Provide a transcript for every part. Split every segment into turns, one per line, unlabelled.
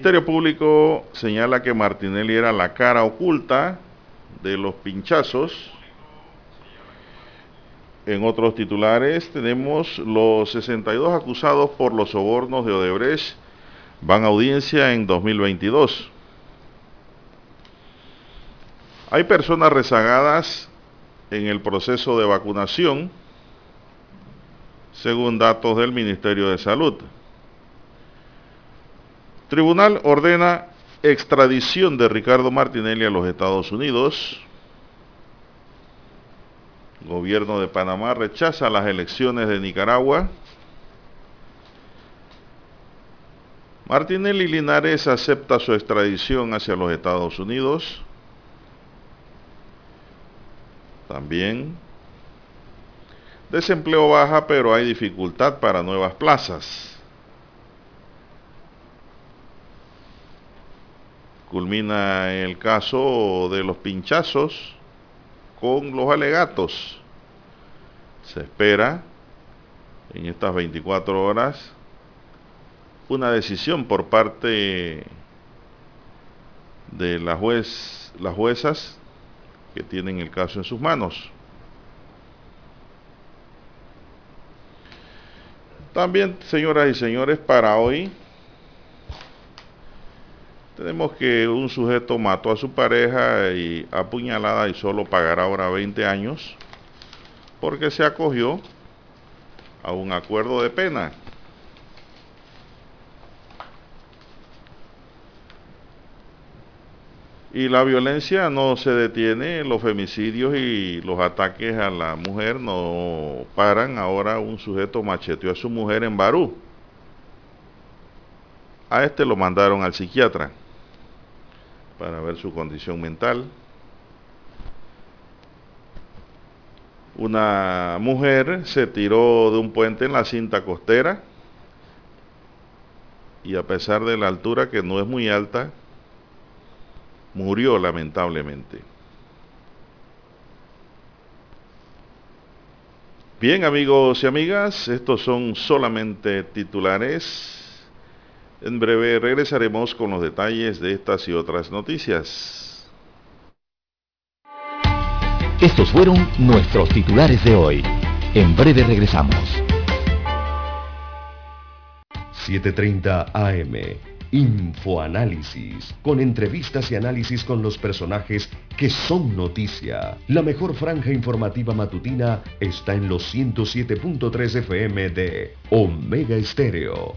Ministerio Público señala que Martinelli era la cara oculta de los pinchazos. En otros titulares tenemos los 62 acusados por los sobornos de Odebrecht van a audiencia en 2022. Hay personas rezagadas en el proceso de vacunación, según datos del Ministerio de Salud. Tribunal ordena extradición de Ricardo Martinelli a los Estados Unidos. Gobierno de Panamá rechaza las elecciones de Nicaragua. Martinelli Linares acepta su extradición hacia los Estados Unidos. También desempleo baja, pero hay dificultad para nuevas plazas. Culmina el caso de los pinchazos con los alegatos. Se espera en estas 24 horas una decisión por parte de la juez, las juezas que tienen el caso en sus manos. También, señoras y señores, para hoy tenemos que un sujeto mató a su pareja y apuñalada y solo pagará ahora 20 años porque se acogió a un acuerdo de pena. Y la violencia no se detiene, los femicidios y los ataques a la mujer no paran. Ahora un sujeto macheteó a su mujer en Barú. A este lo mandaron al psiquiatra para ver su condición mental. Una mujer se tiró de un puente en la cinta costera y a pesar de la altura que no es muy alta, murió lamentablemente. Bien amigos y amigas, estos son solamente titulares. En breve regresaremos con los detalles de estas y otras noticias.
Estos fueron nuestros titulares de hoy. En breve regresamos.
7:30 AM. Infoanálisis, con entrevistas y análisis con los personajes que son noticia. La mejor franja informativa matutina está en los 107.3 FM de Omega Estéreo,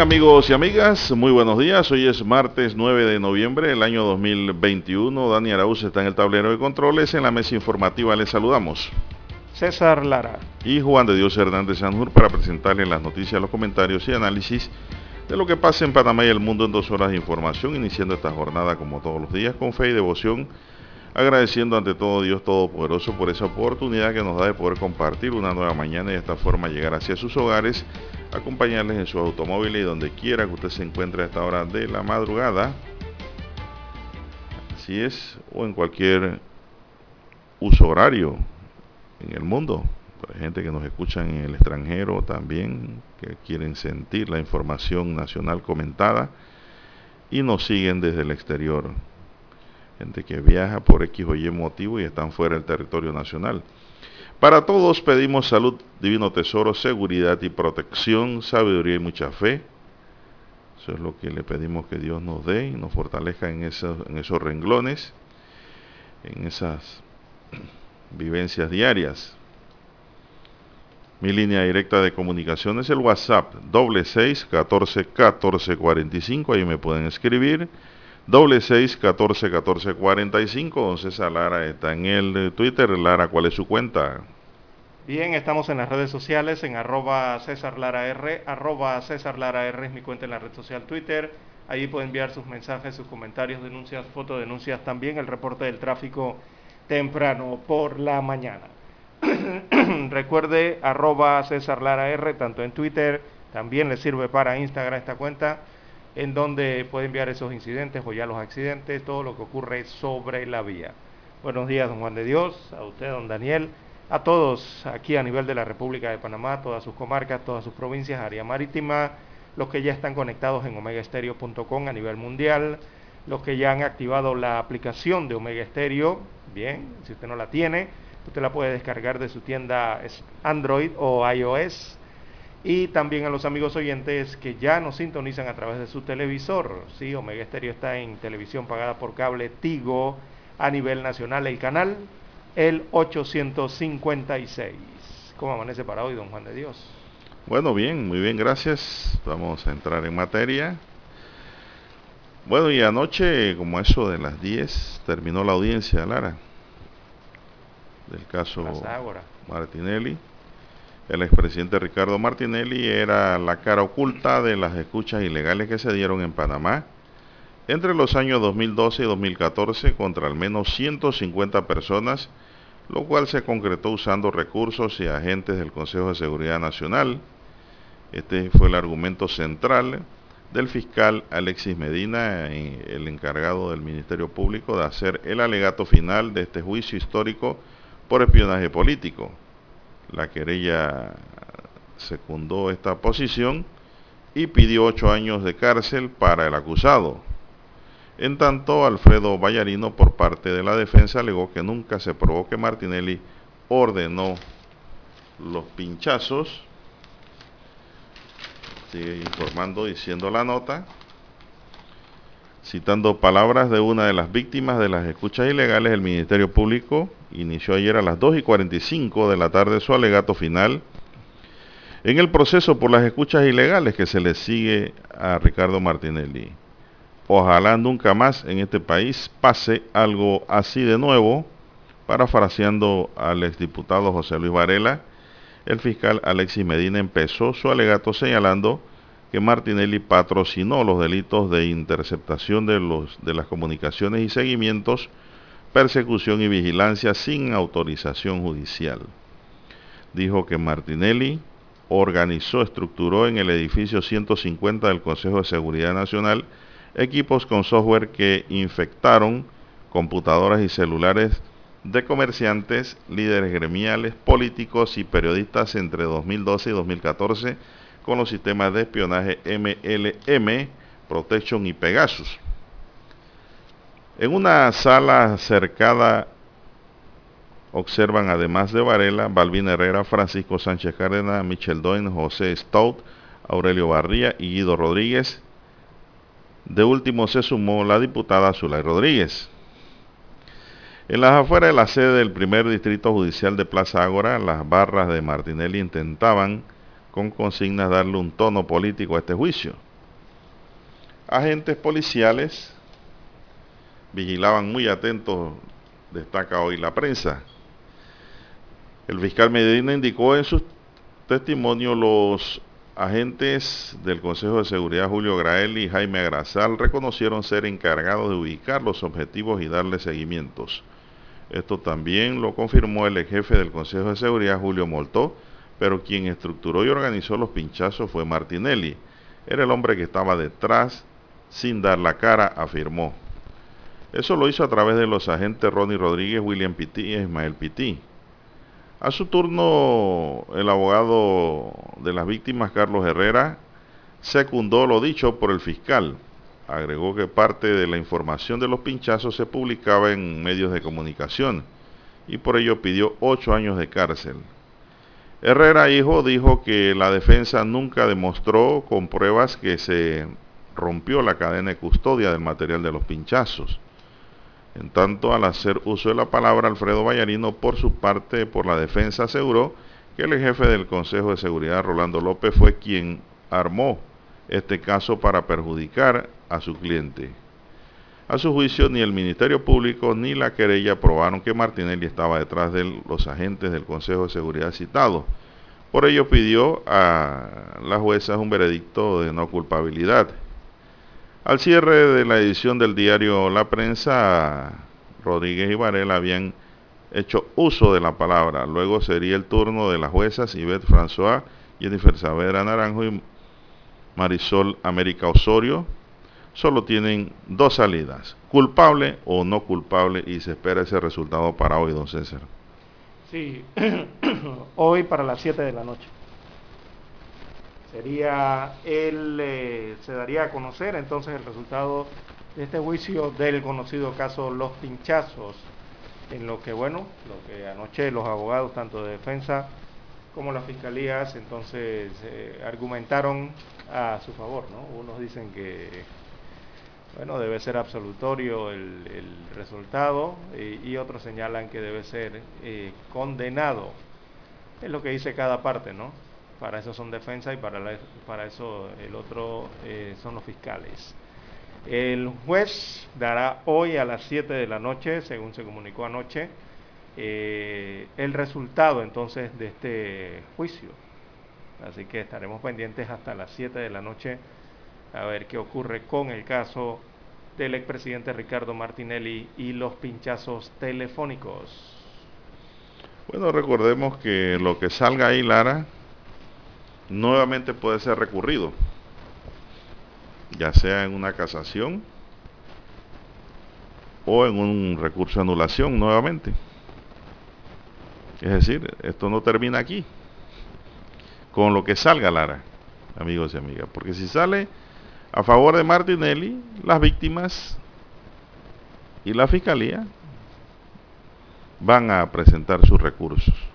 Bien amigos y amigas, muy buenos días. Hoy es martes 9 de noviembre del año 2021. Dani Arauz está en el tablero de controles. En la mesa informativa les saludamos.
César Lara.
Y Juan de Dios Hernández Sanjur para presentarles las noticias, los comentarios y análisis de lo que pasa en Panamá y el mundo en dos horas de información, iniciando esta jornada como todos los días con fe y devoción, agradeciendo ante todo Dios Todopoderoso por esa oportunidad que nos da de poder compartir una nueva mañana y de esta forma llegar hacia sus hogares acompañarles en su automóvil y donde quiera que usted se encuentre a esta hora de la madrugada. Así es, o en cualquier uso horario en el mundo. Hay gente que nos escucha en el extranjero también, que quieren sentir la información nacional comentada y nos siguen desde el exterior. Gente que viaja por X o Y motivo y están fuera del territorio nacional. Para todos pedimos salud, divino tesoro, seguridad y protección, sabiduría y mucha fe. Eso es lo que le pedimos que Dios nos dé y nos fortalezca en esos, en esos renglones, en esas vivencias diarias. Mi línea directa de comunicación es el WhatsApp, doble seis catorce catorce cuarenta y cinco, ahí me pueden escribir. Doble seis catorce catorce cuarenta y cinco. Don César Lara está en el Twitter. Lara, ¿cuál es su cuenta?
Bien, estamos en las redes sociales en arroba César Lara R. Arroba César Lara R es mi cuenta en la red social Twitter. Ahí puede enviar sus mensajes, sus comentarios, denuncias, fotodenuncias, también el reporte del tráfico temprano por la mañana. Recuerde arroba César Lara R, tanto en Twitter, también le sirve para Instagram esta cuenta en donde puede enviar esos incidentes o ya los accidentes, todo lo que ocurre sobre la vía. Buenos días, don Juan de Dios, a usted, don Daniel, a todos aquí a nivel de la República de Panamá, todas sus comarcas, todas sus provincias, área marítima, los que ya están conectados en omegaestereo.com a nivel mundial, los que ya han activado la aplicación de Omega Stereo, bien, si usted no la tiene, usted la puede descargar de su tienda Android o iOS y también a los amigos oyentes que ya nos sintonizan a través de su televisor. Sí, Omega Stereo está en televisión pagada por cable Tigo a nivel nacional. El canal, el 856. ¿Cómo amanece para hoy, don Juan de Dios?
Bueno, bien, muy bien, gracias. Vamos a entrar en materia. Bueno, y anoche, como eso de las 10, terminó la audiencia, Lara, del caso Martinelli el expresidente Ricardo Martinelli era la cara oculta de las escuchas ilegales que se dieron en Panamá entre los años 2012 y 2014 contra al menos 150 personas, lo cual se concretó usando recursos y agentes del Consejo de Seguridad Nacional. Este fue el argumento central del fiscal Alexis Medina, el encargado del Ministerio Público, de hacer el alegato final de este juicio histórico por espionaje político. La querella secundó esta posición y pidió ocho años de cárcel para el acusado. En tanto, Alfredo Vallarino, por parte de la defensa, alegó que nunca se probó que Martinelli ordenó los pinchazos. Sigue informando, diciendo la nota, citando palabras de una de las víctimas de las escuchas ilegales, el Ministerio Público inició ayer a las 2 y 45 de la tarde su alegato final en el proceso por las escuchas ilegales que se le sigue a Ricardo Martinelli. Ojalá nunca más en este país pase algo así de nuevo, parafraseando al exdiputado José Luis Varela, el fiscal Alexis Medina empezó su alegato señalando que Martinelli patrocinó los delitos de interceptación de, los, de las comunicaciones y seguimientos persecución y vigilancia sin autorización judicial. Dijo que Martinelli organizó, estructuró en el edificio 150 del Consejo de Seguridad Nacional equipos con software que infectaron computadoras y celulares de comerciantes, líderes gremiales, políticos y periodistas entre 2012 y 2014 con los sistemas de espionaje MLM, Protection y Pegasus. En una sala cercada observan además de Varela, Balvin Herrera, Francisco Sánchez Cárdenas, Michel Doin, José Stout, Aurelio Barría y Guido Rodríguez. De último se sumó la diputada Zulay Rodríguez. En las afueras de la sede del primer distrito judicial de Plaza Ágora, las barras de Martinelli intentaban con consignas darle un tono político a este juicio. Agentes policiales vigilaban muy atentos, destaca hoy la prensa. El fiscal Medina indicó en su testimonio los agentes del Consejo de Seguridad Julio Grael y Jaime Agrasal reconocieron ser encargados de ubicar los objetivos y darle seguimientos. Esto también lo confirmó el jefe del Consejo de Seguridad Julio Moltó, pero quien estructuró y organizó los pinchazos fue Martinelli. Era el hombre que estaba detrás sin dar la cara, afirmó. Eso lo hizo a través de los agentes Ronnie Rodríguez, William Pitti y Ismael Pitti. A su turno, el abogado de las víctimas, Carlos Herrera, secundó lo dicho por el fiscal. Agregó que parte de la información de los pinchazos se publicaba en medios de comunicación y por ello pidió ocho años de cárcel. Herrera Hijo dijo que la defensa nunca demostró con pruebas que se rompió la cadena de custodia del material de los pinchazos. En tanto, al hacer uso de la palabra, Alfredo Vallarino, por su parte, por la defensa, aseguró que el jefe del Consejo de Seguridad, Rolando López, fue quien armó este caso para perjudicar a su cliente. A su juicio, ni el Ministerio Público ni la querella probaron que Martinelli estaba detrás de los agentes del Consejo de Seguridad citados. Por ello pidió a las juezas un veredicto de no culpabilidad. Al cierre de la edición del diario La Prensa, Rodríguez y Varela habían hecho uso de la palabra. Luego sería el turno de las juezas Yvette François, Jennifer Saavedra Naranjo y Marisol América Osorio. Solo tienen dos salidas, culpable o no culpable, y se espera ese resultado para hoy, don César.
Sí, hoy para las 7 de la noche sería el, eh, se daría a conocer entonces el resultado de este juicio del conocido caso Los Pinchazos, en lo que, bueno, lo que anoche los abogados, tanto de defensa como las fiscalías, entonces eh, argumentaron a su favor, ¿no? Unos dicen que, bueno, debe ser absolutorio el, resultado y, otros señalan que debe ser eh, condenado. Es lo que dice cada parte, ¿no? Para eso son defensa y para, para eso el otro eh, son los fiscales. El juez dará hoy a las 7 de la noche, según se comunicó anoche, eh, el resultado entonces de este juicio. Así que estaremos pendientes hasta las 7 de la noche a ver qué ocurre con el caso del expresidente Ricardo Martinelli y los pinchazos telefónicos.
Bueno, recordemos que lo que salga ahí, Lara, nuevamente puede ser recurrido, ya sea en una casación o en un recurso de anulación nuevamente. Es decir, esto no termina aquí, con lo que salga Lara, amigos y amigas, porque si sale a favor de Martinelli, las víctimas y la fiscalía van a presentar sus recursos.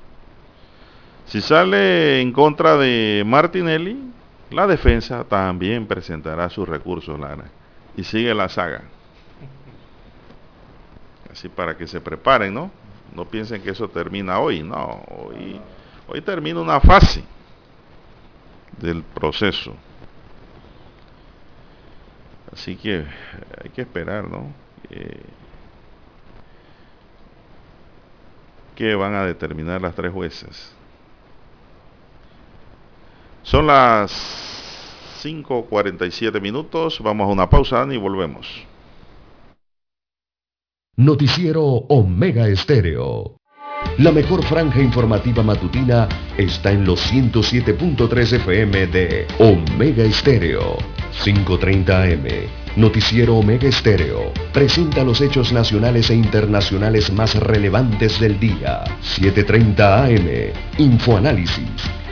Si sale en contra de Martinelli, la defensa también presentará sus recursos, Lara. Y sigue la saga. Así para que se preparen, ¿no? No piensen que eso termina hoy, no. Hoy, termina una fase del proceso. Así que hay que esperar, ¿no? Eh, ¿Qué van a determinar las tres jueces? Son las 5.47 minutos. Vamos a una pausa y volvemos.
Noticiero Omega Estéreo. La mejor franja informativa matutina está en los 107.3 FM de Omega Estéreo. 5.30 AM. Noticiero Omega Estéreo. Presenta los hechos nacionales e internacionales más relevantes del día. 7.30 AM. Infoanálisis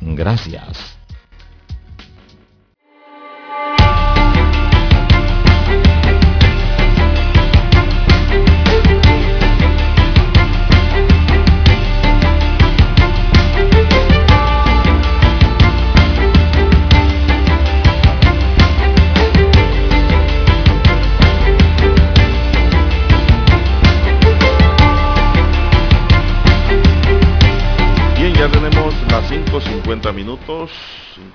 Gracias.
5.50 minutos.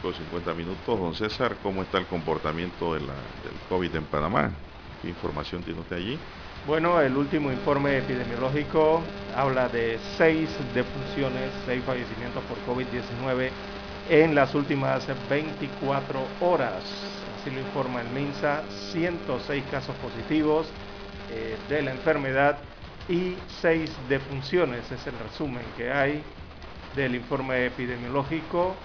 5.50 minutos. Don César, ¿cómo está el comportamiento de la, del COVID en Panamá? ¿Qué información tiene usted allí?
Bueno, el último informe epidemiológico habla de seis defunciones, seis fallecimientos por COVID-19 en las últimas 24 horas. Así lo informa el MINSA, 106 casos positivos eh, de la enfermedad y seis defunciones. Es el resumen que hay del informe epidemiológico.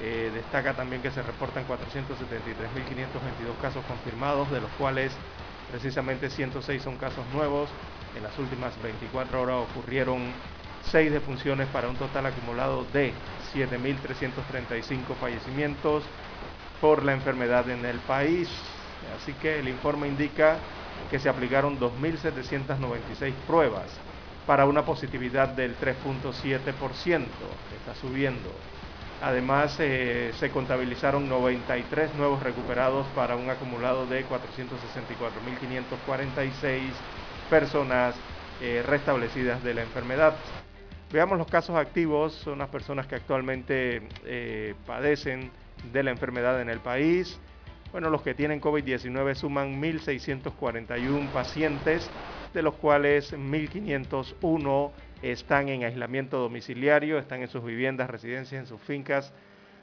Eh, destaca también que se reportan 473.522 casos confirmados, de los cuales precisamente 106 son casos nuevos. En las últimas 24 horas ocurrieron 6 defunciones para un total acumulado de 7.335 fallecimientos por la enfermedad en el país. Así que el informe indica que se aplicaron 2.796 pruebas para una positividad del 3.7%, está subiendo. Además, eh, se contabilizaron 93 nuevos recuperados para un acumulado de 464.546 personas eh, restablecidas de la enfermedad. Veamos los casos activos, son las personas que actualmente eh, padecen de la enfermedad en el país. Bueno, los que tienen COVID-19 suman 1.641 pacientes, de los cuales 1.501 están en aislamiento domiciliario, están en sus viviendas, residencias, en sus fincas,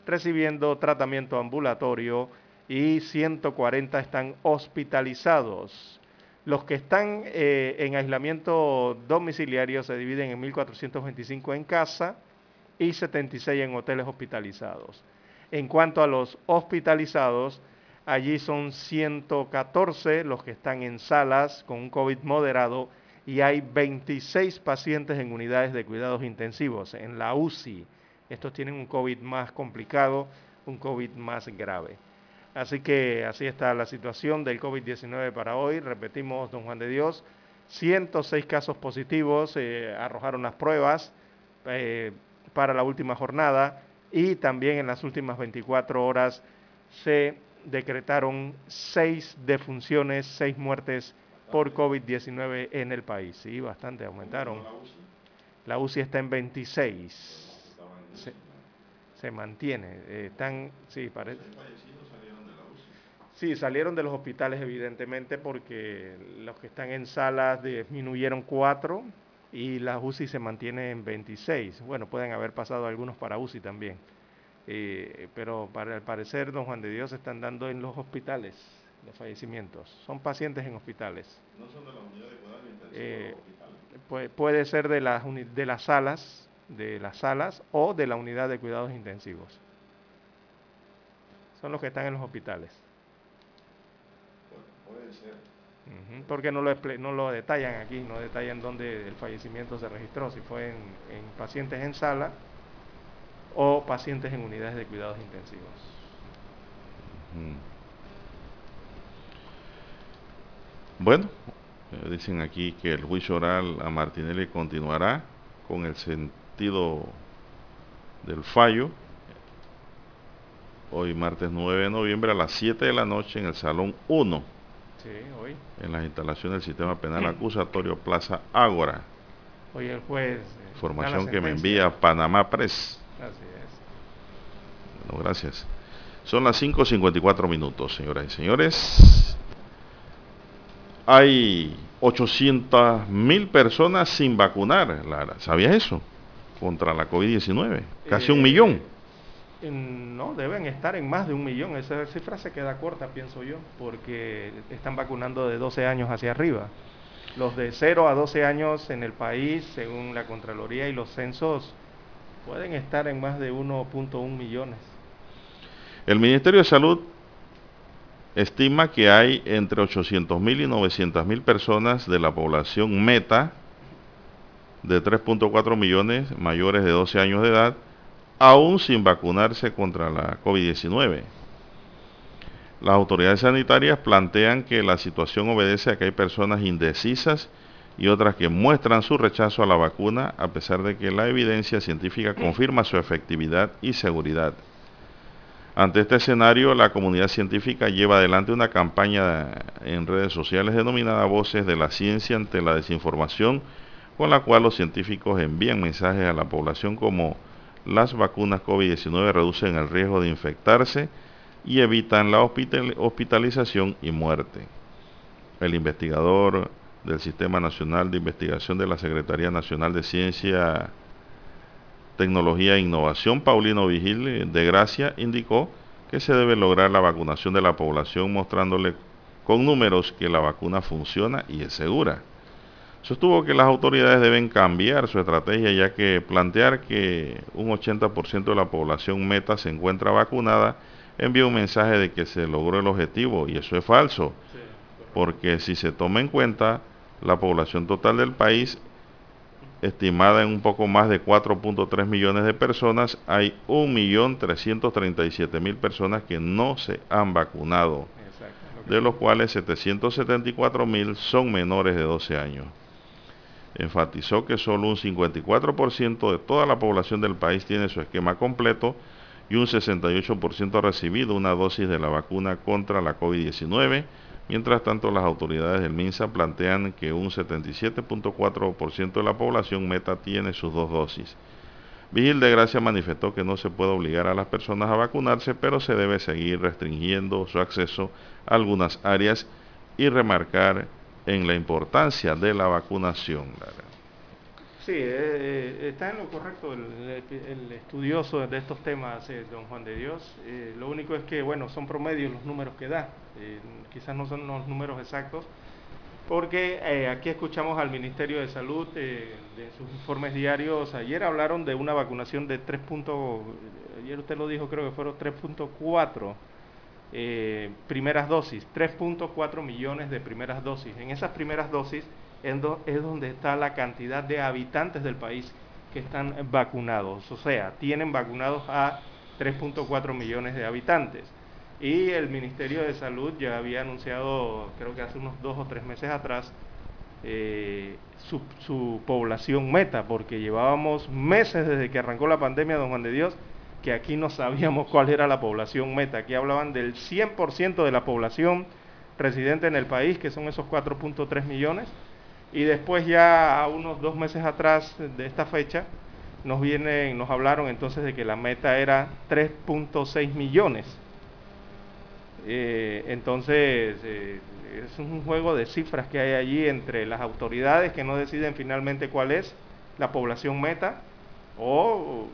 recibiendo tratamiento ambulatorio y 140 están hospitalizados. Los que están eh, en aislamiento domiciliario se dividen en 1.425 en casa y 76 en hoteles hospitalizados. En cuanto a los hospitalizados, Allí son 114 los que están en salas con un COVID moderado y hay 26 pacientes en unidades de cuidados intensivos, en la UCI. Estos tienen un COVID más complicado, un COVID más grave. Así que así está la situación del COVID-19 para hoy. Repetimos, don Juan de Dios, 106 casos positivos eh, arrojaron las pruebas eh, para la última jornada y también en las últimas 24 horas se decretaron seis defunciones, seis muertes por COVID-19 en el país. Sí, bastante aumentaron. La UCI está en 26. Se, mantiene. Eh, están, sí, parece. Sí, salieron de los hospitales evidentemente porque los que están en salas disminuyeron cuatro y la UCI se mantiene en 26. Bueno, pueden haber pasado algunos para UCI también. Eh, pero para el parecer, don Juan de Dios, están dando en los hospitales los fallecimientos. Son pacientes en hospitales. ¿No son de la unidad de cuidados intensivos? Eh, puede, puede ser de las, de las salas, de las salas o de la unidad de cuidados intensivos. Son los que están en los hospitales. puede ser. porque no lo, no lo detallan aquí, no detallan dónde el fallecimiento se registró, si fue en, en pacientes en sala o pacientes en unidades de cuidados intensivos.
Mm. Bueno, Eh, dicen aquí que el juicio oral a Martinelli continuará con el sentido del fallo. Hoy martes 9 de noviembre a las 7 de la noche en el Salón 1.
Sí, hoy.
En las instalaciones del Sistema Penal Acusatorio Plaza Ágora.
Hoy el juez.
Eh, Información que me envía Panamá Press.
Así es.
Bueno, gracias. Son las 5.54 minutos, señoras y señores. Hay 800 mil personas sin vacunar, Lara. ¿Sabías eso? Contra la COVID-19. Casi un
Eh,
millón.
No, deben estar en más de un millón. Esa cifra se queda corta, pienso yo, porque están vacunando de 12 años hacia arriba. Los de 0 a 12 años en el país, según la Contraloría y los censos, pueden estar en más de 1.1 millones.
El Ministerio de Salud estima que hay entre 800 mil y 900 mil personas de la población meta de 3.4 millones mayores de 12 años de edad, aún sin vacunarse contra la COVID-19. Las autoridades sanitarias plantean que la situación obedece a que hay personas indecisas y otras que muestran su rechazo a la vacuna a pesar de que la evidencia científica confirma su efectividad y seguridad. Ante este escenario, la comunidad científica lleva adelante una campaña en redes sociales denominada Voces de la Ciencia ante la Desinformación, con la cual los científicos envían mensajes a la población como las vacunas COVID-19 reducen el riesgo de infectarse y evitan la hospital hospitalización y muerte. El investigador del Sistema Nacional de Investigación de la Secretaría Nacional de Ciencia Tecnología e Innovación, Paulino Vigil de Gracia, indicó que se debe lograr la vacunación de la población mostrándole con números que la vacuna funciona y es segura. Sostuvo que las autoridades deben cambiar su estrategia ya que plantear que un 80% de la población meta se encuentra vacunada envía un mensaje de que se logró el objetivo y eso es falso, porque si se toma en cuenta la población total del país estimada en un poco más de 4.3 millones de personas, hay 1.337.000 personas que no se han vacunado, de los cuales 774.000 son menores de 12 años. Enfatizó que solo un 54% de toda la población del país tiene su esquema completo y un 68% ha recibido una dosis de la vacuna contra la COVID-19, Mientras tanto, las autoridades del MINSA plantean que un 77.4% de la población meta tiene sus dos dosis. Vigil de Gracia manifestó que no se puede obligar a las personas a vacunarse, pero se debe seguir restringiendo su acceso a algunas áreas y remarcar en la importancia de la vacunación.
Sí, eh, está en lo correcto el, el, estudioso de estos temas, eh, don Juan de Dios. Eh, lo único es que, bueno, son promedios los números que da. quizás no son los números exactos, porque aquí escuchamos al Ministerio de Salud de sus informes diarios. Ayer hablaron de una vacunación de 3. ayer usted lo dijo, creo que fueron 3.4 primeras dosis, 3.4 millones de primeras dosis. En esas primeras dosis es donde está la cantidad de habitantes del país que están vacunados. O sea, tienen vacunados a 3.4 millones de habitantes. Y el Ministerio de Salud ya había anunciado, creo que hace unos dos o tres meses atrás, eh, su, su, población meta, porque llevábamos meses desde que arrancó la pandemia, don Juan de Dios, que aquí no sabíamos cuál era la población meta. Aquí hablaban del 100% de la población residente en el país, que son esos 4.3 millones, y después ya a unos dos meses atrás de esta fecha nos vienen, nos hablaron entonces de que la meta era 3.6 millones. Eh, entonces eh, es un juego de cifras que hay allí entre las autoridades que no deciden finalmente cuál es la población meta o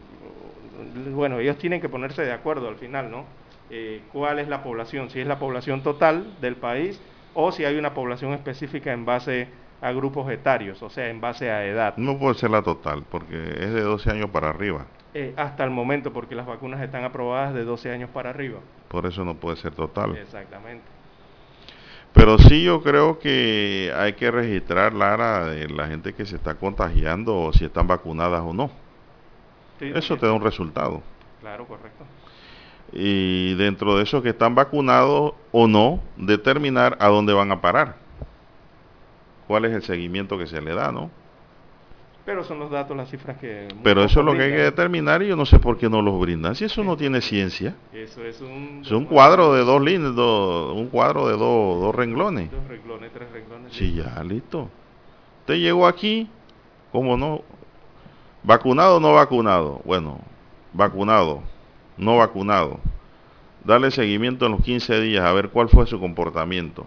bueno ellos tienen que ponerse de acuerdo al final, ¿no? Eh, cuál es la población, si es la población total del país o si hay una población específica en base a grupos etarios, o sea, en base a edad.
No puede ser la total, porque es de 12 años para arriba.
Eh, hasta el momento, porque las vacunas están aprobadas de 12 años para arriba.
Por eso no puede ser total.
Exactamente.
Pero sí yo creo que hay que registrar, Lara, de la gente que se está contagiando o si están vacunadas o no. Sí, eso te da un resultado.
Claro, correcto.
Y dentro de esos que están vacunados o no, determinar a dónde van a parar cuál es el seguimiento que se le da, ¿no?
Pero son los datos, las cifras que...
Pero eso es lo que hay que determinar y yo no sé por qué no los brindan. Si eso no tiene ciencia.
Eso es un...
Es un cuadro de dos líneas, un cuadro de dos, dos renglones.
Dos renglones, tres renglones.
Sí, ya, listo. Usted llegó aquí, ¿cómo no? ¿Vacunado o no vacunado? Bueno, vacunado, no vacunado. Dale seguimiento en los 15 días a ver cuál fue su comportamiento.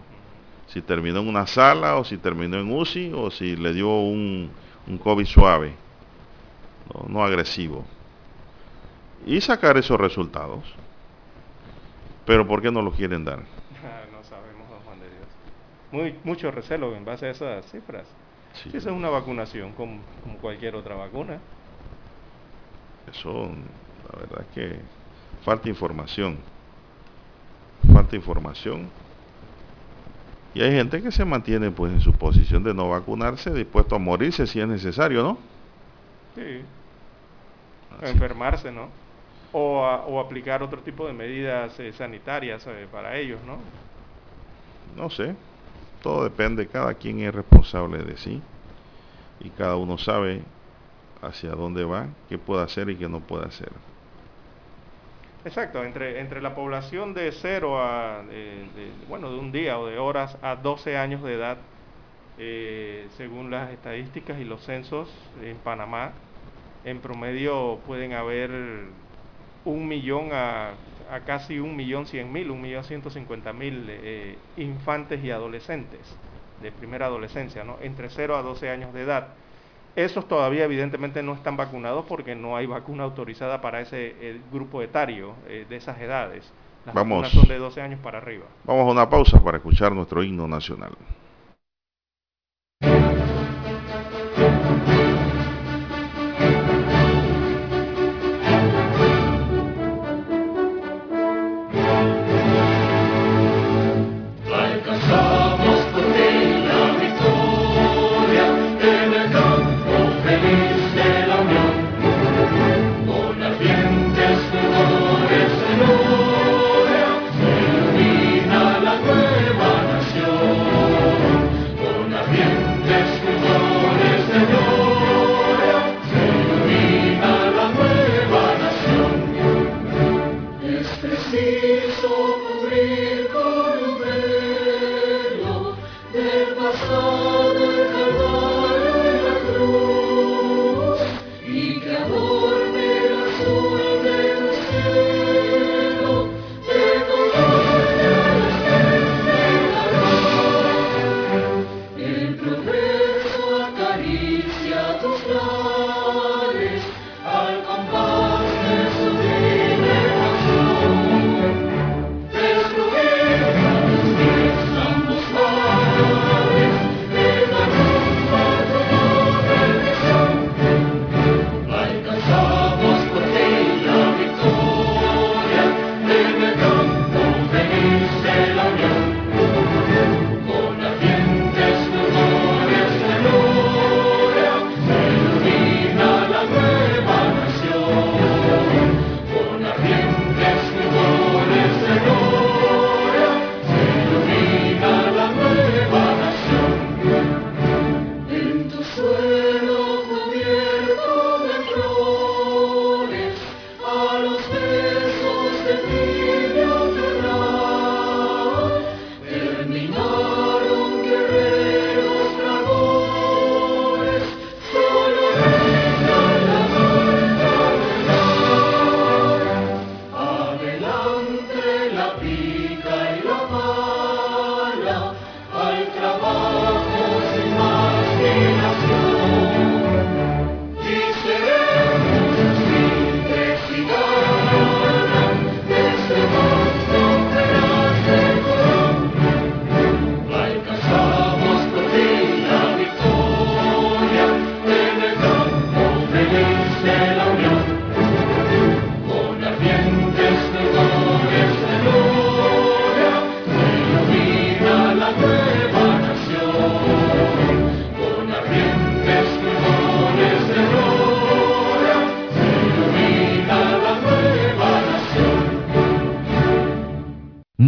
Si terminó en una sala o si terminó en UCI o si le dio un un COVID suave, no, agresivo, y sacar esos resultados. Pero ¿por qué no los quieren dar?
no sabemos, Juan de Dios. Muy, mucho recelo en base a esas cifras. Sí. esa es una vacunación como, como cualquier otra vacuna.
Eso, la verdad es que falta información. Falta información y hay gente que se mantiene pues en su posición de no vacunarse, dispuesto a morirse si es necesario, ¿no?
Sí. enfermarse, ¿no? O, o, aplicar otro tipo de medidas eh, sanitarias eh, para ellos, ¿no?
No sé. Todo depende, cada quien es responsable de sí. Y cada uno sabe hacia dónde va, qué puede hacer y qué no puede hacer.
Exacto, entre, entre la población de cero a, bueno, de un día o de horas a 12 años de edad, eh, según las estadísticas y los censos en Panamá, en promedio pueden haber un millón a, casi un millón cien mil, un millón ciento cincuenta mil eh, infantes y adolescentes de primera adolescencia, ¿no? entre 0 a 12 años de edad. Esos todavía evidentemente no están vacunados porque no hay vacuna autorizada para ese grupo etario eh, de esas edades. Las
vamos,
son de 12 años para arriba.
Vamos a una pausa para escuchar nuestro himno nacional.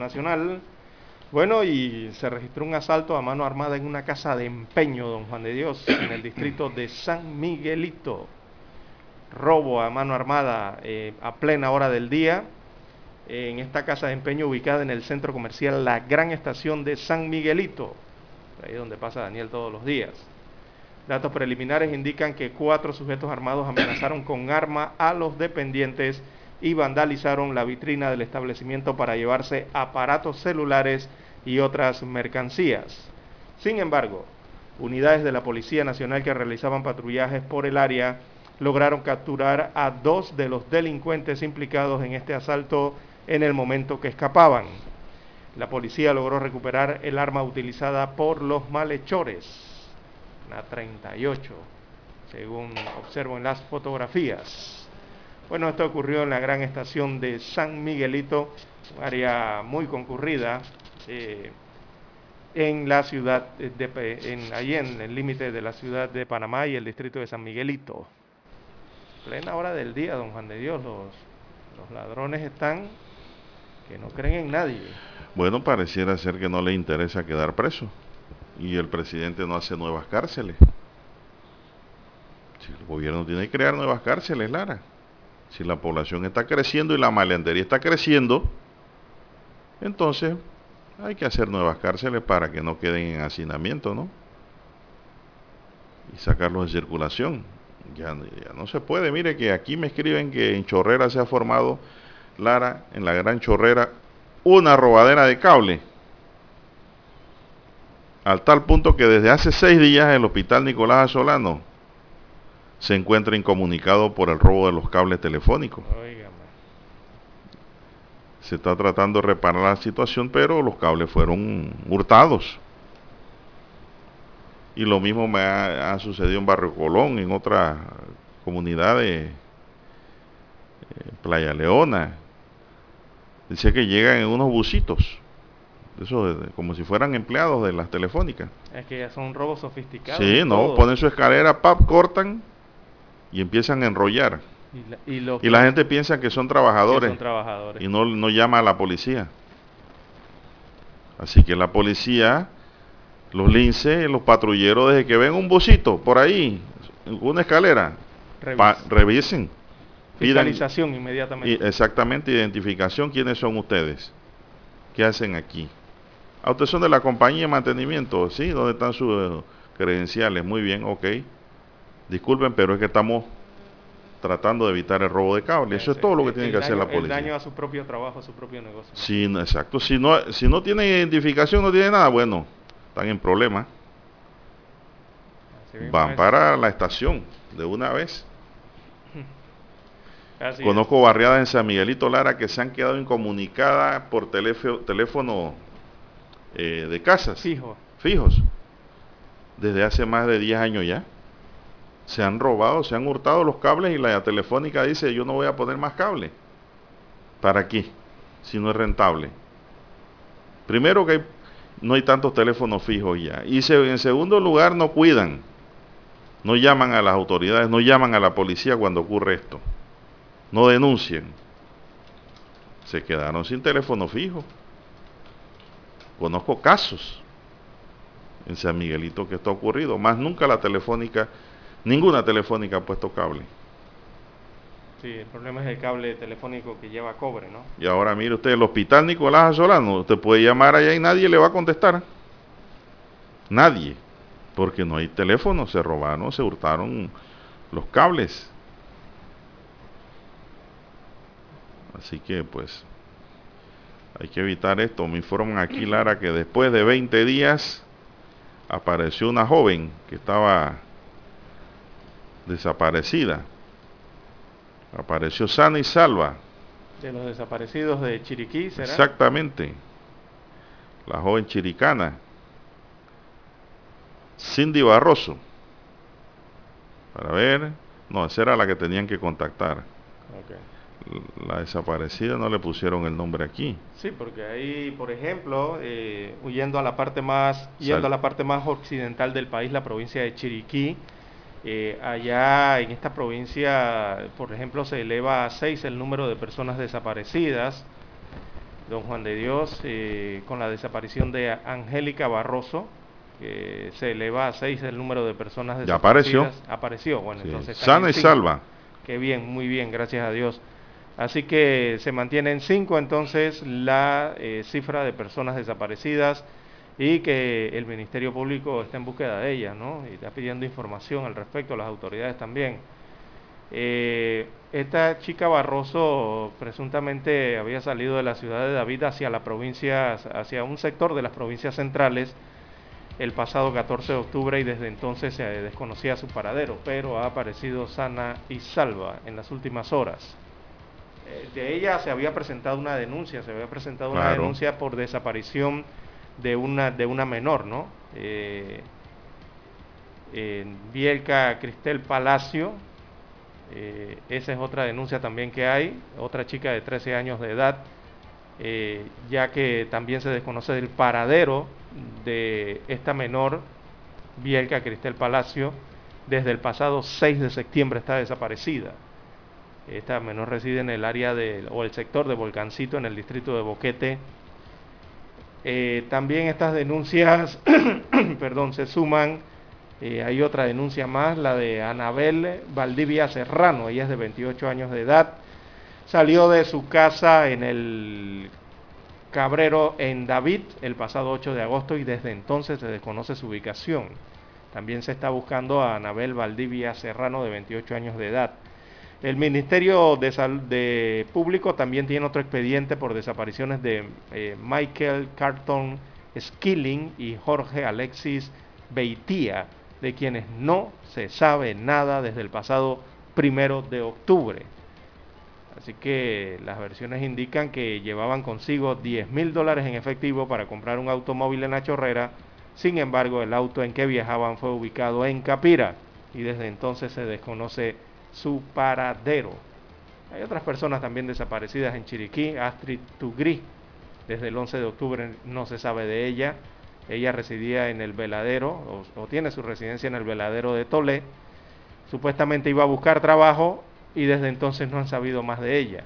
Nacional. Bueno, y se registró un asalto a mano armada en una casa de empeño, don Juan de Dios, en el distrito de San Miguelito. Robo a mano armada eh, a plena hora del día en esta casa de empeño ubicada en el centro comercial La Gran Estación de San Miguelito, ahí donde pasa Daniel todos los días. Datos preliminares indican que cuatro sujetos armados amenazaron con arma a los dependientes y vandalizaron la vitrina del establecimiento para llevarse aparatos celulares y otras mercancías. Sin embargo, unidades de la Policía Nacional que realizaban patrullajes por el área lograron capturar a dos de los delincuentes implicados en este asalto en el momento que escapaban. La policía logró recuperar el arma utilizada por los malhechores, la 38, según observo en las fotografías. Bueno, esto ocurrió en la gran estación de San Miguelito, un área muy concurrida eh, en la ciudad, de, en, allí en el límite de la ciudad de Panamá y el distrito de San Miguelito. Plena hora del día, don Juan de Dios, los, los ladrones están que no creen en nadie.
Bueno, pareciera ser que no le interesa quedar preso y el presidente no hace nuevas cárceles. Si el gobierno tiene que crear nuevas cárceles, Lara. Si la población está creciendo y la malendería está creciendo, entonces hay que hacer nuevas cárceles para que no queden en hacinamiento, ¿no? Y sacarlos de circulación. Ya, ya no se puede. Mire que aquí me escriben que en Chorrera se ha formado Lara, en la Gran Chorrera, una robadera de cable. Al tal punto que desde hace seis días el hospital Nicolás Solano se encuentra incomunicado por el robo de los cables telefónicos. Se está tratando de reparar la situación, pero los cables fueron hurtados. Y lo mismo me ha, sucedido en Barrio Colón, en otra comunidad de eh, Playa Leona, Dice que llegan en unos busitos, eso como si fueran empleados de las telefónicas.
Es que ya son robos sofisticados.
Sí, no, ponen su escalera, pap, cortan y empiezan a enrollar. Y la, gente piensa que son trabajadores, y no, no llama a la policía. Así que la policía, los linces, los patrulleros, desde que ven un busito por ahí, una escalera, revisen
Fiscalización inmediatamente.
exactamente, identificación, quiénes son ustedes, qué hacen aquí. A ah, ustedes son de la compañía de mantenimiento, ¿sí? ¿Dónde están sus credenciales? Muy bien, ok. Disculpen, pero es que estamos tratando de evitar el robo de cable. Eso es todo lo que tiene que hacer la policía.
El daño a su propio trabajo, a su propio negocio.
Sí, exacto. Si no, si no tiene identificación, no tiene nada, bueno, están en problema. Van para la estación de una vez. Conozco barriadas en San Miguelito Lara que se han quedado incomunicadas por teléfono, eh, de casas. Fijos. Desde hace más de 10 años ya. Se han robado, se han hurtado los cables y la telefónica dice yo no voy a poner más cable. ¿Para qué? Si no es rentable. Primero que no hay tantos teléfonos fijos ya. Y en segundo lugar no cuidan. No llaman a las autoridades, no llaman a la policía cuando ocurre esto no denuncien. Se quedaron sin teléfono fijo. Conozco casos en San Miguelito que esto ha ocurrido, más nunca la telefónica, ninguna telefónica ha puesto cable.
Sí, el problema es el cable telefónico que lleva cobre, ¿no?
Y ahora mire usted, el hospital Nicolás Solano, usted puede llamar allá y nadie le va a contestar. Nadie. Porque no hay teléfono, se robaron, se hurtaron los cables. Así que pues hay que evitar esto. Me informan aquí, Lara, que después de 20 días apareció una joven que estaba desaparecida. Apareció sana y salva.
De los desaparecidos de Chiriquí, ¿será?
Exactamente. La joven chiricana. Cindy Barroso. Para ver. No, esa era la que tenían que contactar la desaparecida no le pusieron el nombre aquí.
Sí, porque ahí, por ejemplo, eh, huyendo a la parte más, yendo a la parte más occidental del país, la provincia de Chiriquí, eh, allá en esta provincia, por ejemplo, se eleva a seis el número de personas desaparecidas. don Juan de Dios, eh, con la desaparición de Angélica Barroso, que se eleva a seis el número de personas
desaparecidas. Ya apareció.
Apareció, bueno, entonces...
Sana y salva.
Qué bien, muy bien, gracias a Dios. Así que se mantiene en cinco entonces la eh, cifra de personas desaparecidas y que el Ministerio Público está en búsqueda de ellas, ¿no? Y está pidiendo información al respecto, las autoridades también. Eh, esta chica Barroso presuntamente había salido de la ciudad de David hacia la provincia, hacia un sector de las provincias centrales el pasado 14 de octubre y desde entonces se desconocía su paradero, pero ha aparecido sana y salva en las últimas horas. Eh, de ella se había presentado una denuncia, se había presentado una denuncia por desaparición de una, de una menor, ¿no? Eh, Bielka Cristel Palacio, eh, esa es otra denuncia también que hay, otra chica de 13 años de edad, eh, ya que también se desconoce del paradero de esta menor, Bielka Cristel Palacio, desde el pasado 6 de septiembre está desaparecida. Esta menor reside en el área del, o el sector de Volcancito, en el distrito de Boquete, eh, también estas denuncias, perdón, se suman, eh, hay otra denuncia más, la de Anabel Valdivia Serrano, ella es de 28 años de edad, salió de su casa en el Cabrero en David el pasado 8 de agosto y desde entonces se desconoce su ubicación. También se está buscando a Anabel Valdivia Serrano de 28 años de edad. El Ministerio de, Público también tiene otro expediente por desapariciones de eh, Michael Carton Skilling y Jorge Alexis Beitía, de quienes no se sabe nada desde el pasado primero de octubre. Así que las versiones indican que llevaban consigo 10 mil dólares en efectivo para comprar un automóvil en la chorrera. Sin embargo, el auto en que viajaban fue ubicado en Capira y desde entonces se desconoce su paradero. Hay otras personas también desaparecidas en Chiriquí, Astrid Tugri. Desde el 11 de octubre no se sabe de ella. Ella residía en el veladero, o, tiene su residencia en el veladero de Tolé. Supuestamente iba a buscar trabajo y desde entonces no han sabido más de ella.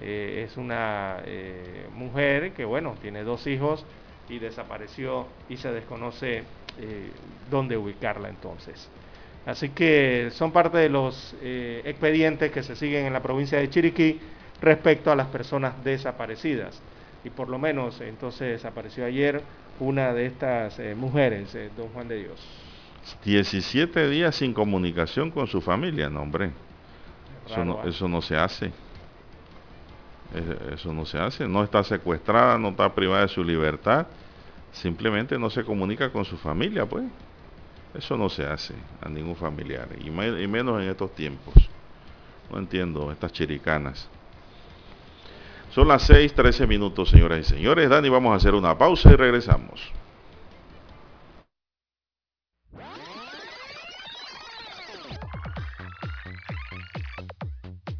Eh, es una eh, mujer que, bueno, tiene dos hijos y desapareció y se desconoce eh, dónde ubicarla entonces. Así que son parte de los eh, expedientes que se siguen en la provincia de Chiriquí respecto a las personas desaparecidas. Y por lo menos entonces desapareció ayer una de estas eh, mujeres, eh, don Juan de Dios.
17 días sin comunicación con su familia, no hombre. eso, no, eso no se hace. Eso no se hace. No está secuestrada, no está privada de su libertad. Simplemente no se comunica con su familia, pues. Eso no se hace a ningún familiar, y, menos en estos tiempos. No entiendo estas chiricanas. Son las 6, 13 minutos, señoras y señores. Dani, vamos a hacer una pausa y regresamos.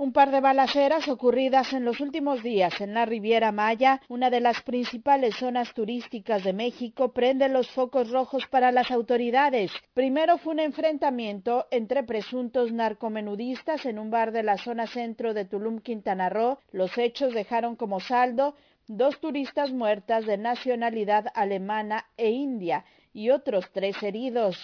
Un par de balaceras ocurridas en los últimos días en la Riviera Maya, una de las principales zonas turísticas de México, prende los focos rojos para las autoridades. Primero fue un enfrentamiento entre presuntos narcomenudistas en un bar de la zona centro de Tulum, Quintana Roo. Los hechos dejaron como saldo dos turistas muertas de nacionalidad alemana e india y otros tres heridos.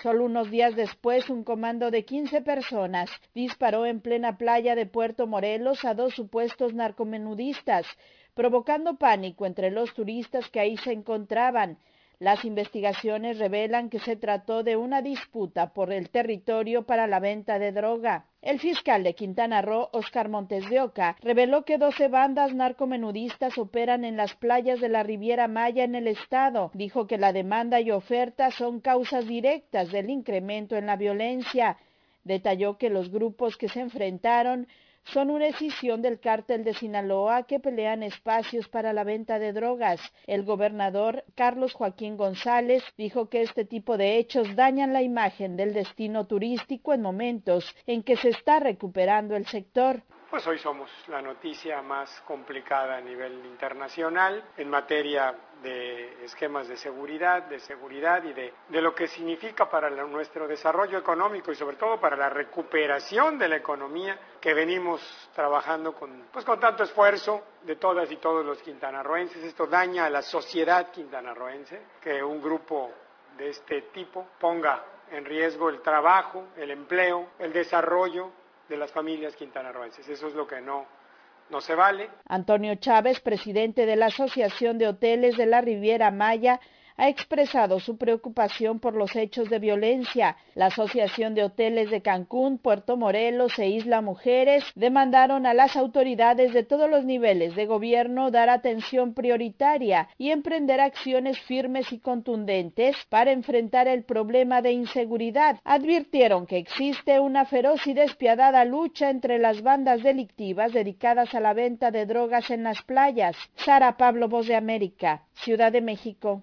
Solo unos días después, un comando de 15 personas disparó en plena playa de Puerto Morelos a dos supuestos narcomenudistas, provocando pánico entre los turistas que ahí se encontraban. Las investigaciones revelan que se trató de una disputa por el territorio para la venta de droga. El fiscal de Quintana Roo, Oscar Montes de Oca, reveló que 12 bandas narcomenudistas operan en las playas de la Riviera Maya en el estado. Dijo que la demanda y oferta son causas directas del incremento en la violencia. Detalló que los grupos que se enfrentaron son una escisión del cártel de Sinaloa que pelean espacios para la venta de drogas. El gobernador Carlos Joaquín González dijo que este tipo de hechos dañan la imagen del destino turístico en momentos en que se está recuperando el sector
pues hoy somos la noticia más complicada a nivel internacional en materia de esquemas de seguridad, de seguridad y de, lo que significa para nuestro desarrollo económico y sobre todo para la recuperación de la economía que venimos trabajando con, pues con tanto esfuerzo de todas y todos los quintanarroenses. Esto daña a la sociedad quintanarroense, que un grupo de este tipo ponga en riesgo el trabajo, el empleo, el desarrollo de las familias quintanarroenses. Eso es lo que no, no se vale.
Antonio Chávez, presidente de la Asociación de Hoteles de la Riviera Maya, ha expresado su preocupación por los hechos de violencia. La Asociación de Hoteles de Cancún, Puerto Morelos e Isla Mujeres demandaron a las autoridades de todos los niveles de gobierno dar atención prioritaria y emprender acciones firmes y contundentes para enfrentar el problema de inseguridad. Advirtieron que existe una feroz y despiadada lucha entre las bandas delictivas dedicadas a la venta de drogas en las playas. Sara Pablo, Voz de América, Ciudad de México.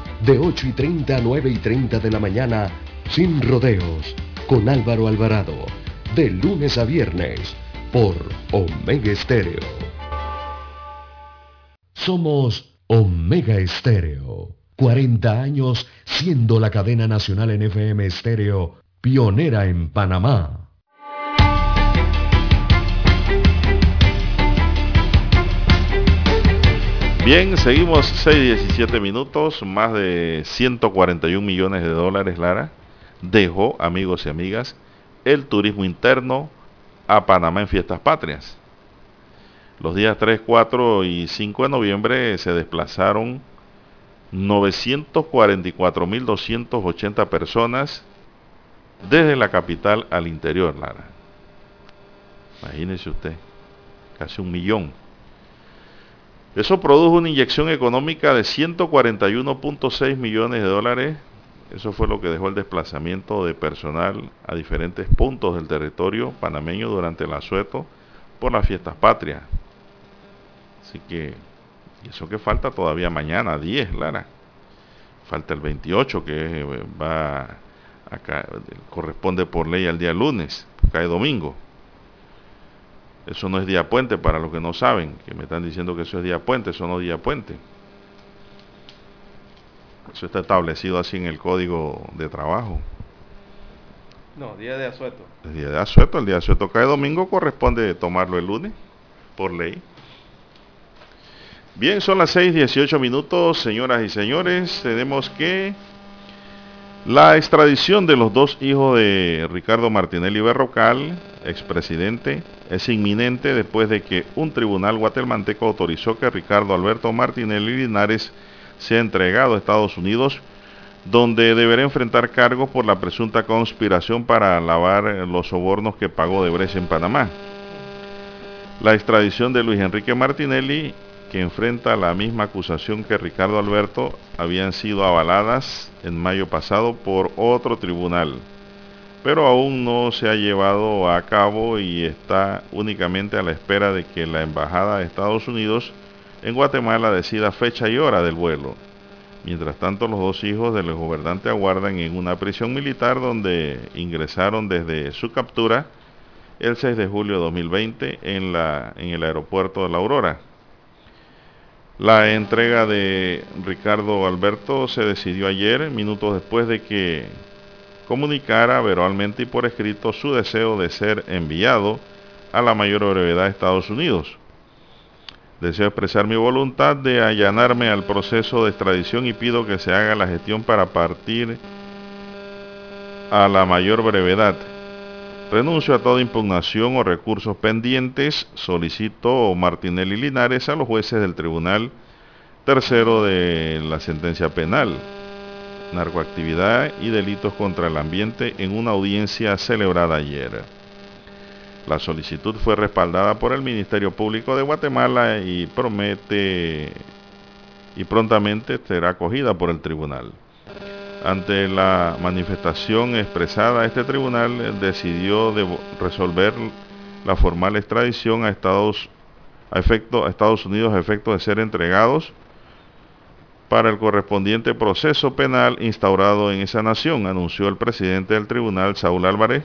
de 8 y 30 a 9 y 30 de la mañana, sin rodeos, con Álvaro Alvarado, de lunes a viernes, por Omega Estéreo. Somos Omega Estéreo, 40 años siendo la cadena nacional en FM Estéreo, pionera en Panamá.
Bien, seguimos 6-17 minutos, más de 141 millones de dólares, Lara, dejó, amigos y amigas, el turismo interno a Panamá en fiestas patrias. Los días 3, 4 y 5 de noviembre se desplazaron 944.280 personas desde la capital al interior, Lara. Imagínese usted, casi un millón. Eso produjo una inyección económica de 141.6 millones de dólares. Eso fue lo que dejó el desplazamiento de personal a diferentes puntos del territorio panameño durante el asueto por las fiestas patrias. Así que, eso que falta todavía mañana, 10, Lara. Falta el 28 que va acá, corresponde por ley al día lunes, cae domingo. Eso no es día puente para los que no saben, que me están diciendo que eso es día puente, eso no es día puente. Eso está establecido así en el código de trabajo.
No, día de asueto.
El día de asueto, el día de asueto cae domingo, corresponde tomarlo el lunes, por ley. Bien, son las 6:18 minutos, señoras y señores. Tenemos que la extradición de los dos hijos de Ricardo Martinelli Berrocal, expresidente, es inminente después de que un tribunal guatemalteco autorizó que Ricardo Alberto Martinelli Linares sea entregado a Estados Unidos, donde deberá enfrentar cargos por la presunta conspiración para lavar los sobornos que pagó de Brecha en Panamá. La extradición de Luis Enrique Martinelli que enfrenta la misma acusación que Ricardo Alberto habían sido avaladas en mayo pasado por otro tribunal, pero aún no se ha llevado a cabo y está únicamente a la espera de que la Embajada de Estados Unidos en Guatemala decida fecha y hora del vuelo. Mientras tanto, los dos hijos del gobernante aguardan en una prisión militar donde ingresaron desde su captura el 6 de julio de 2020 en, en el aeropuerto de La Aurora. La entrega de Ricardo Alberto se decidió ayer, minutos después de que comunicara verbalmente y por escrito su deseo de ser enviado a la mayor brevedad de Estados Unidos. Deseo expresar mi voluntad de allanarme al proceso de extradición y pido que se haga la gestión para partir a la mayor brevedad. Renuncio a toda impugnación o recursos pendientes, solicitó Martinelli Linares a los jueces del Tribunal Tercero de la sentencia penal, narcoactividad y delitos contra el ambiente en una audiencia celebrada ayer. La solicitud fue respaldada por el Ministerio Público de Guatemala y promete y prontamente será acogida por el tribunal. Ante la manifestación expresada, este tribunal decidió resolver la formal extradición a Estados, a, efecto, a Estados Unidos a efecto de ser entregados para el correspondiente proceso penal instaurado en esa nación, anunció el presidente del tribunal, Saúl Álvarez.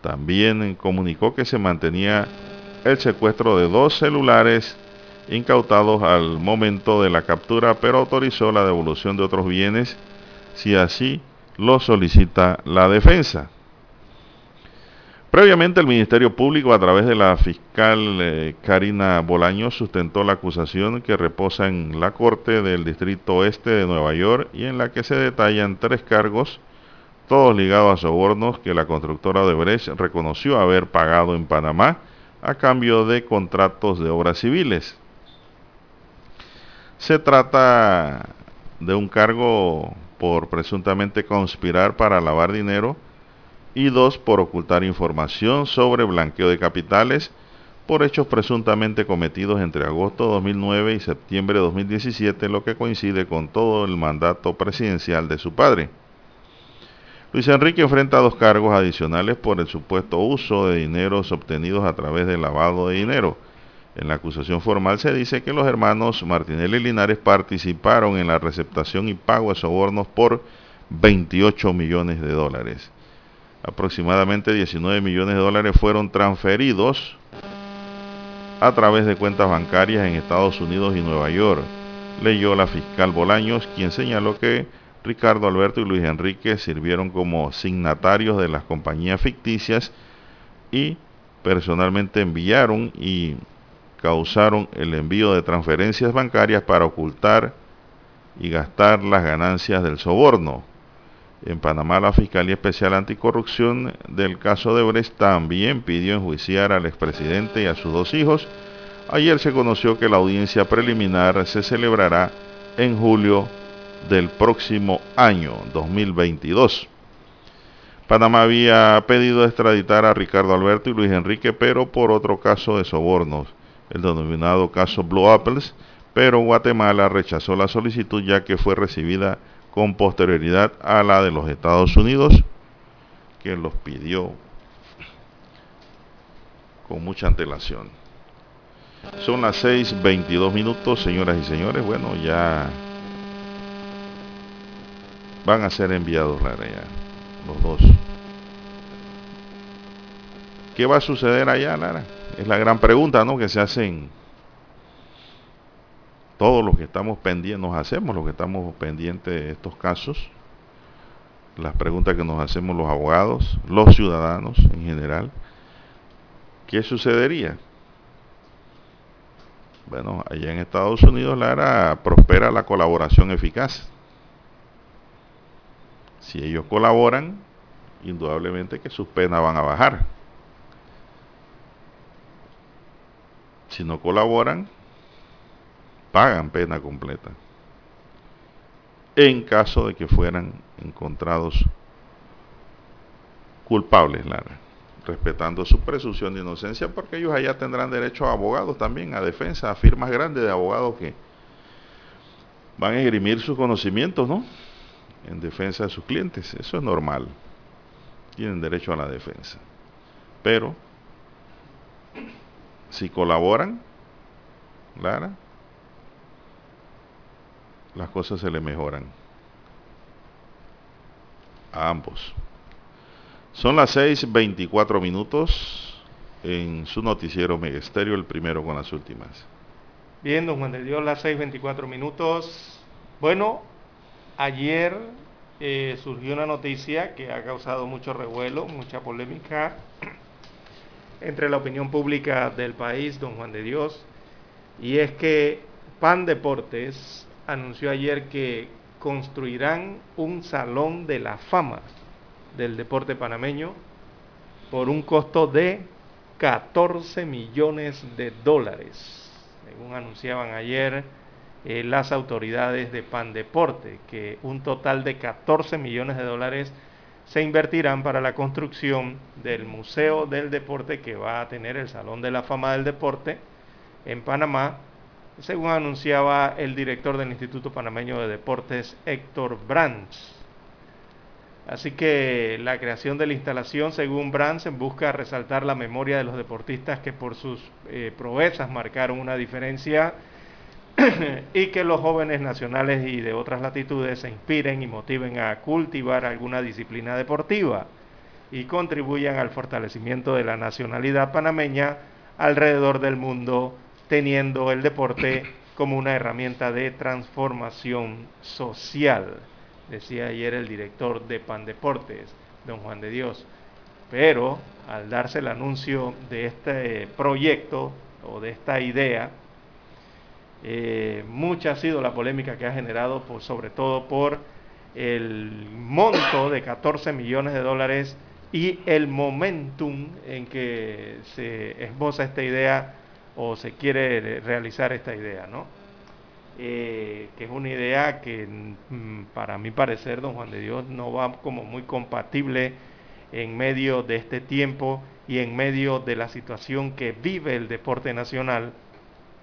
También comunicó que se mantenía el secuestro de dos celulares incautados al momento de la captura, pero autorizó la devolución de otros bienes si así lo solicita la defensa. Previamente el Ministerio Público a través de la fiscal eh, Karina Bolaño sustentó la acusación que reposa en la Corte del Distrito Oeste de Nueva York y en la que se detallan tres cargos, todos ligados a sobornos que la constructora de Brecht reconoció haber pagado en Panamá a cambio de contratos de obras civiles. Se trata de un cargo por presuntamente conspirar para lavar dinero y dos por ocultar información sobre blanqueo de capitales por hechos presuntamente cometidos entre agosto de 2009 y septiembre de 2017, lo que coincide con todo el mandato presidencial de su padre. Luis Enrique enfrenta dos cargos adicionales por el supuesto uso de dineros obtenidos a través del lavado de dinero en la acusación formal se dice que los hermanos Martinelli y Linares participaron en la receptación y pago de sobornos por 28 millones de dólares. Aproximadamente 19 millones de dólares fueron transferidos a través de cuentas bancarias en Estados Unidos y Nueva York, leyó la fiscal Bolaños, quien señaló que Ricardo Alberto y Luis Enrique sirvieron como signatarios de las compañías ficticias y personalmente enviaron y causaron el envío de transferencias bancarias para ocultar y gastar las ganancias del soborno. En Panamá, la Fiscalía Especial Anticorrupción del caso de Brecht también pidió enjuiciar al expresidente y a sus dos hijos. Ayer se conoció que la audiencia preliminar se celebrará en julio del próximo año 2022. Panamá había pedido extraditar a Ricardo Alberto y Luis Enrique, pero por otro caso de sobornos el denominado caso Blue Apples, pero Guatemala rechazó la solicitud ya que fue recibida con posterioridad a la de los Estados Unidos, que los pidió con mucha antelación. Son las 6.22 minutos, señoras y señores. Bueno, ya van a ser enviados, Lara, los dos. ¿Qué va a suceder allá, Lara? Es la gran pregunta, ¿no? Que se hacen todos los que estamos pendientes, nos hacemos los que estamos pendientes de estos casos. Las preguntas que nos hacemos los abogados, los ciudadanos en general. ¿Qué sucedería? Bueno, allá en Estados Unidos, Lara, prospera la colaboración eficaz. Si ellos colaboran, indudablemente que sus penas van a bajar. si no colaboran, pagan pena completa. En caso de que fueran encontrados culpables, Lara, respetando su presunción de inocencia, porque ellos allá tendrán derecho a abogados también, a defensa, a firmas grandes de abogados que van a esgrimir sus conocimientos, ¿no? En defensa de sus clientes. Eso es normal. Tienen derecho a la defensa. Pero si colaboran, Lara, las cosas se le mejoran a ambos. Son las 6.24 minutos en su noticiero Megesterio, el primero con las últimas.
Bien, don Juan de Dios, las 6.24 minutos. Bueno, ayer eh, surgió una noticia que ha causado mucho revuelo, mucha polémica entre la opinión pública del país, don Juan de Dios, y es que PAN Deportes anunció ayer que construirán un salón de la fama del deporte panameño por un costo de 14 millones de dólares, según anunciaban ayer eh, las autoridades de Pandeporte, que un total de 14 millones de dólares se invertirán para la construcción del Museo del Deporte que va a tener el Salón de la Fama del Deporte en Panamá, según anunciaba el director del Instituto Panameño de Deportes, Héctor Brands. Así que la creación de la instalación, según Brands, busca resaltar la memoria de los deportistas que por sus eh, proezas marcaron una diferencia y que los jóvenes nacionales y de otras latitudes se inspiren y motiven a cultivar alguna disciplina deportiva y contribuyan al fortalecimiento de la nacionalidad panameña alrededor del mundo, teniendo el deporte como una herramienta de transformación social decía ayer el director de Pandeportes, don Juan de Dios. Pero al darse el anuncio de este proyecto o de esta idea, eh, mucha ha sido la polémica que ha generado, por, sobre todo por el monto de 14 millones de dólares y el momentum en que se esboza esta idea o se quiere realizar esta idea, ¿no? Eh, que es una idea que mm, para mi parecer, don Juan de Dios, no va como muy compatible en medio de este tiempo y en medio de la situación que vive el deporte nacional,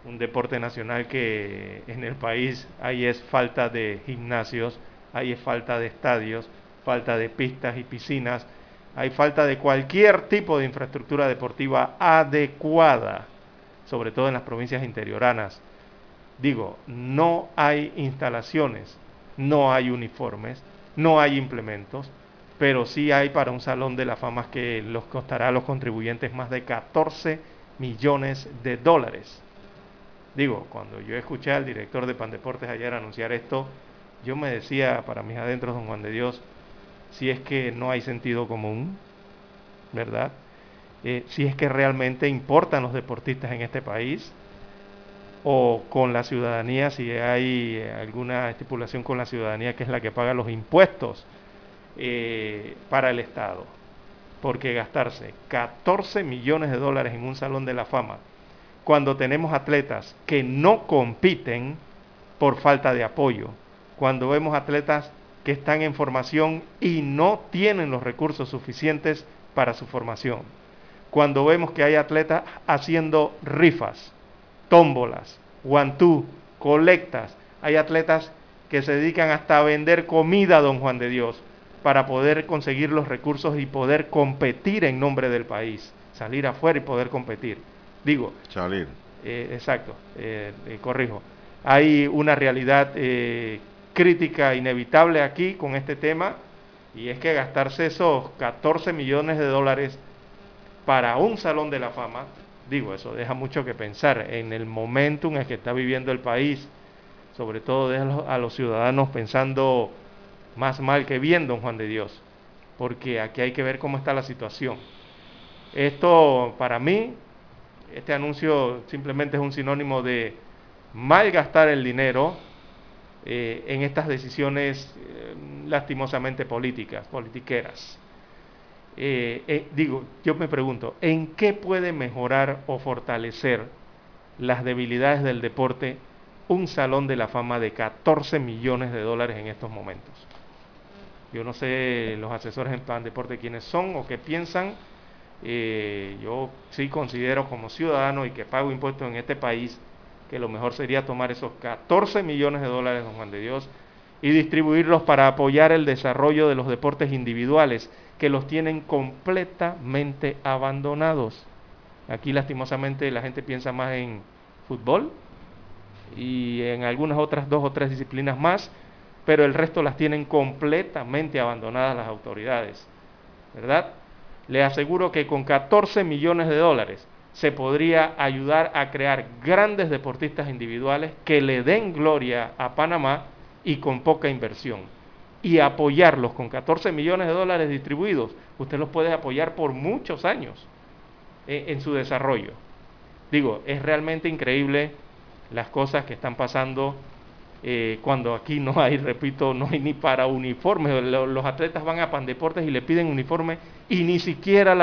un deporte nacional que en el país hay es falta de gimnasios, hay es falta de estadios, falta de pistas y piscinas, hay falta de cualquier tipo de infraestructura deportiva adecuada, sobre todo en las provincias interioranas Digo, no hay instalaciones, no hay uniformes, no hay implementos, pero sí hay para un salón de la fama que los costará a los contribuyentes más de 14 millones de dólares. Digo, cuando yo escuché al director de Pandeportes ayer anunciar esto, yo me decía para mis adentros, don Juan de Dios, si es que no hay sentido común, ¿verdad? Eh, si es que realmente importan los deportistas en este país, o con la ciudadanía, si hay alguna estipulación con la ciudadanía que es la que paga los impuestos eh, para el Estado. Porque gastarse 14 millones de dólares en un salón de la fama, cuando tenemos atletas que no compiten por falta de apoyo, cuando vemos atletas que están en formación y no tienen los recursos suficientes para su formación, cuando vemos que hay atletas haciendo rifas, tómbolas, guantú, colectas. Hay atletas que se dedican hasta a vender comida, don Juan de Dios, para poder conseguir los recursos y poder competir en nombre del país, salir afuera y poder competir. Digo.
Salir.
Eh, exacto, eh, eh, corrijo. Hay una realidad crítica inevitable aquí con este tema y es que gastarse esos 14 millones de dólares para un salón de la fama digo, eso deja mucho que pensar en el momento en el que está viviendo el país, sobre todo deja a los ciudadanos pensando más mal que bien, don Juan de Dios, porque aquí hay que ver cómo está la situación. Esto, para mí, este anuncio simplemente es un sinónimo de malgastar el dinero eh, en estas decisiones eh, lastimosamente políticas, politiqueras. Eh, eh, digo, yo me pregunto, ¿en qué puede mejorar o fortalecer las debilidades del deporte un salón de la fama de 14 millones de dólares en estos momentos? Yo no sé los asesores en plan deporte quiénes son o qué piensan. Eh, yo sí considero como ciudadano y que pago impuestos en este país que lo mejor sería tomar esos 14 millones de dólares, don Juan de Dios, y distribuirlos para apoyar el desarrollo de los deportes individuales que los tienen completamente abandonados. Aquí lastimosamente la gente piensa más en fútbol y en algunas otras dos o tres disciplinas más, pero el resto las tienen completamente abandonadas las autoridades. ¿Verdad? Le aseguro que con 14 millones de dólares se podría ayudar a crear grandes deportistas individuales que le den gloria a Panamá y con poca inversión y apoyarlos con 14 millones de dólares distribuidos, usted los puede apoyar por muchos años eh, en, su desarrollo. Digo, es realmente increíble las cosas que están pasando eh, cuando aquí no hay, repito, no hay ni para uniformes. Los, atletas van a Pandeportes y le piden uniformes y ni siquiera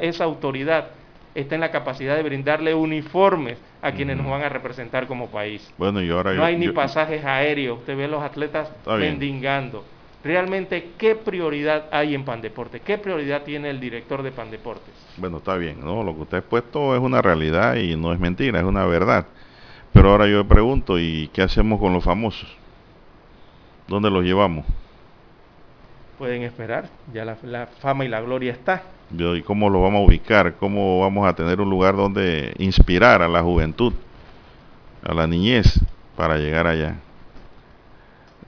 esa autoridad está en la capacidad de brindarle uniformes a quienes nos van a representar como país.
Bueno, y ahora
no hay ni pasajes aéreos, usted ve a los atletas mendigando. Realmente, ¿qué prioridad hay en Pandeportes? ¿Qué prioridad tiene el director de Pandeportes?
Bueno, está bien, ¿no? Lo que usted ha expuesto es una realidad y no es mentira, es una verdad. Pero ahora yo me pregunto, ¿y qué hacemos con los famosos? ¿Dónde los llevamos?
Pueden esperar, ya la, fama y la gloria está.
¿Y cómo lo vamos a ubicar? ¿Cómo vamos a tener un lugar donde inspirar a la juventud, a la niñez, para llegar allá?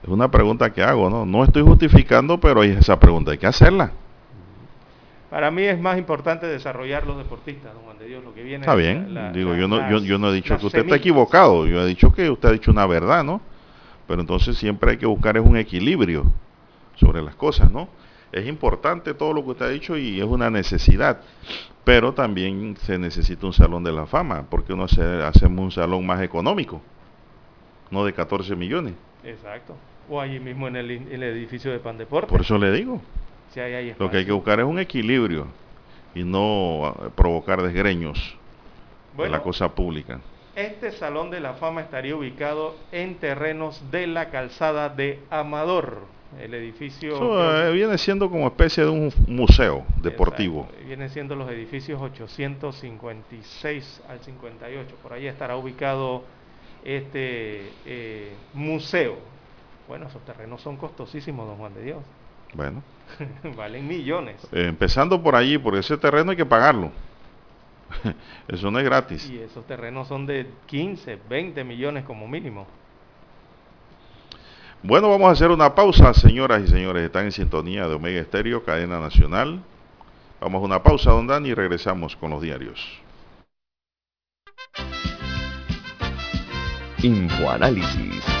Es una pregunta que hago, ¿no? No estoy justificando, pero esa pregunta hay que hacerla.
Para mí es más importante desarrollar los deportistas, don Juan de Dios, lo que viene.
Está bien, digo, yo, no, yo, no he dicho que usted está equivocado, yo he dicho que usted ha dicho una verdad, ¿no? Pero entonces siempre hay que buscar es un equilibrio sobre las cosas, ¿no? Es importante todo lo que usted ha dicho y es una necesidad, pero también se necesita un salón de la fama, porque uno hace, hacemos un salón más económico, no de 14 millones.
Exacto. O allí mismo en el, el edificio de Pan Deportes.
Por eso le digo. Lo que hay que buscar es un equilibrio y no ah, provocar desgreños en la cosa pública.
Este Salón de la Fama estaría ubicado en terrenos de la calzada de Amador. El edificio...
Eh, viene siendo como especie de un museo deportivo.
Viene siendo los edificios 856 al 58. Por ahí estará ubicado este eh, museo. Bueno, esos terrenos son costosísimos, don Juan de Dios.
Bueno.
Valen millones.
Eh, empezando por allí, por ese terreno hay que pagarlo. Eso no es gratis.
Y esos terrenos son de 15, 20 millones como mínimo.
Bueno, vamos a hacer una pausa, señoras y señores. Están en sintonía de Omega Estéreo, cadena nacional. Vamos a una pausa, don Dani, y regresamos con los diarios.
Infoanálisis.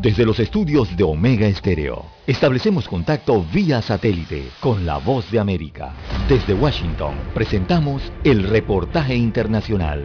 Desde los estudios de Omega Estéreo, establecemos contacto vía satélite con la voz de América. Desde Washington, presentamos el reportaje internacional.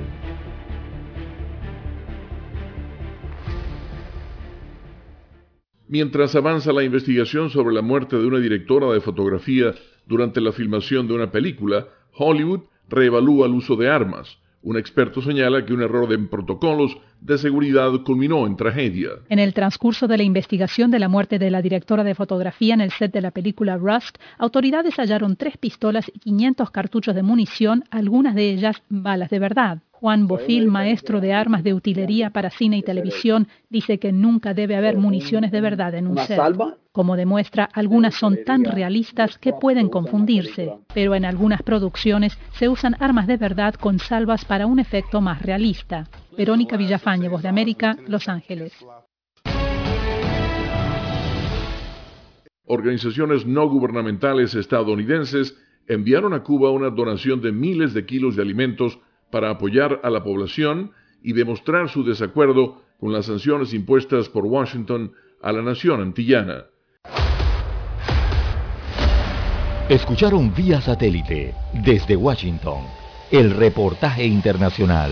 Mientras avanza la investigación sobre la muerte de una directora de fotografía durante la filmación de una película, Hollywood reevalúa el uso de armas. Un experto señala que un error de protocolos de seguridad culminó en tragedia.
En el transcurso de la investigación de la muerte de la directora de fotografía en el set de la película Rust, autoridades hallaron tres pistolas y 500 cartuchos de munición, algunas de ellas balas de verdad. Juan Bofil, maestro de armas de utilería para cine y televisión, dice que nunca debe haber municiones de verdad en un set. Como demuestra, algunas son tan realistas que pueden confundirse, pero en algunas producciones se usan armas de verdad con salvas para un efecto más realista. Verónica Villafañe, Voz de América, Los Ángeles.
Organizaciones no gubernamentales estadounidenses enviaron a Cuba una donación de miles de kilos de alimentos para apoyar a la población y demostrar su desacuerdo con las sanciones impuestas por Washington a la nación antillana.
Escucharon vía satélite desde Washington el reportaje internacional.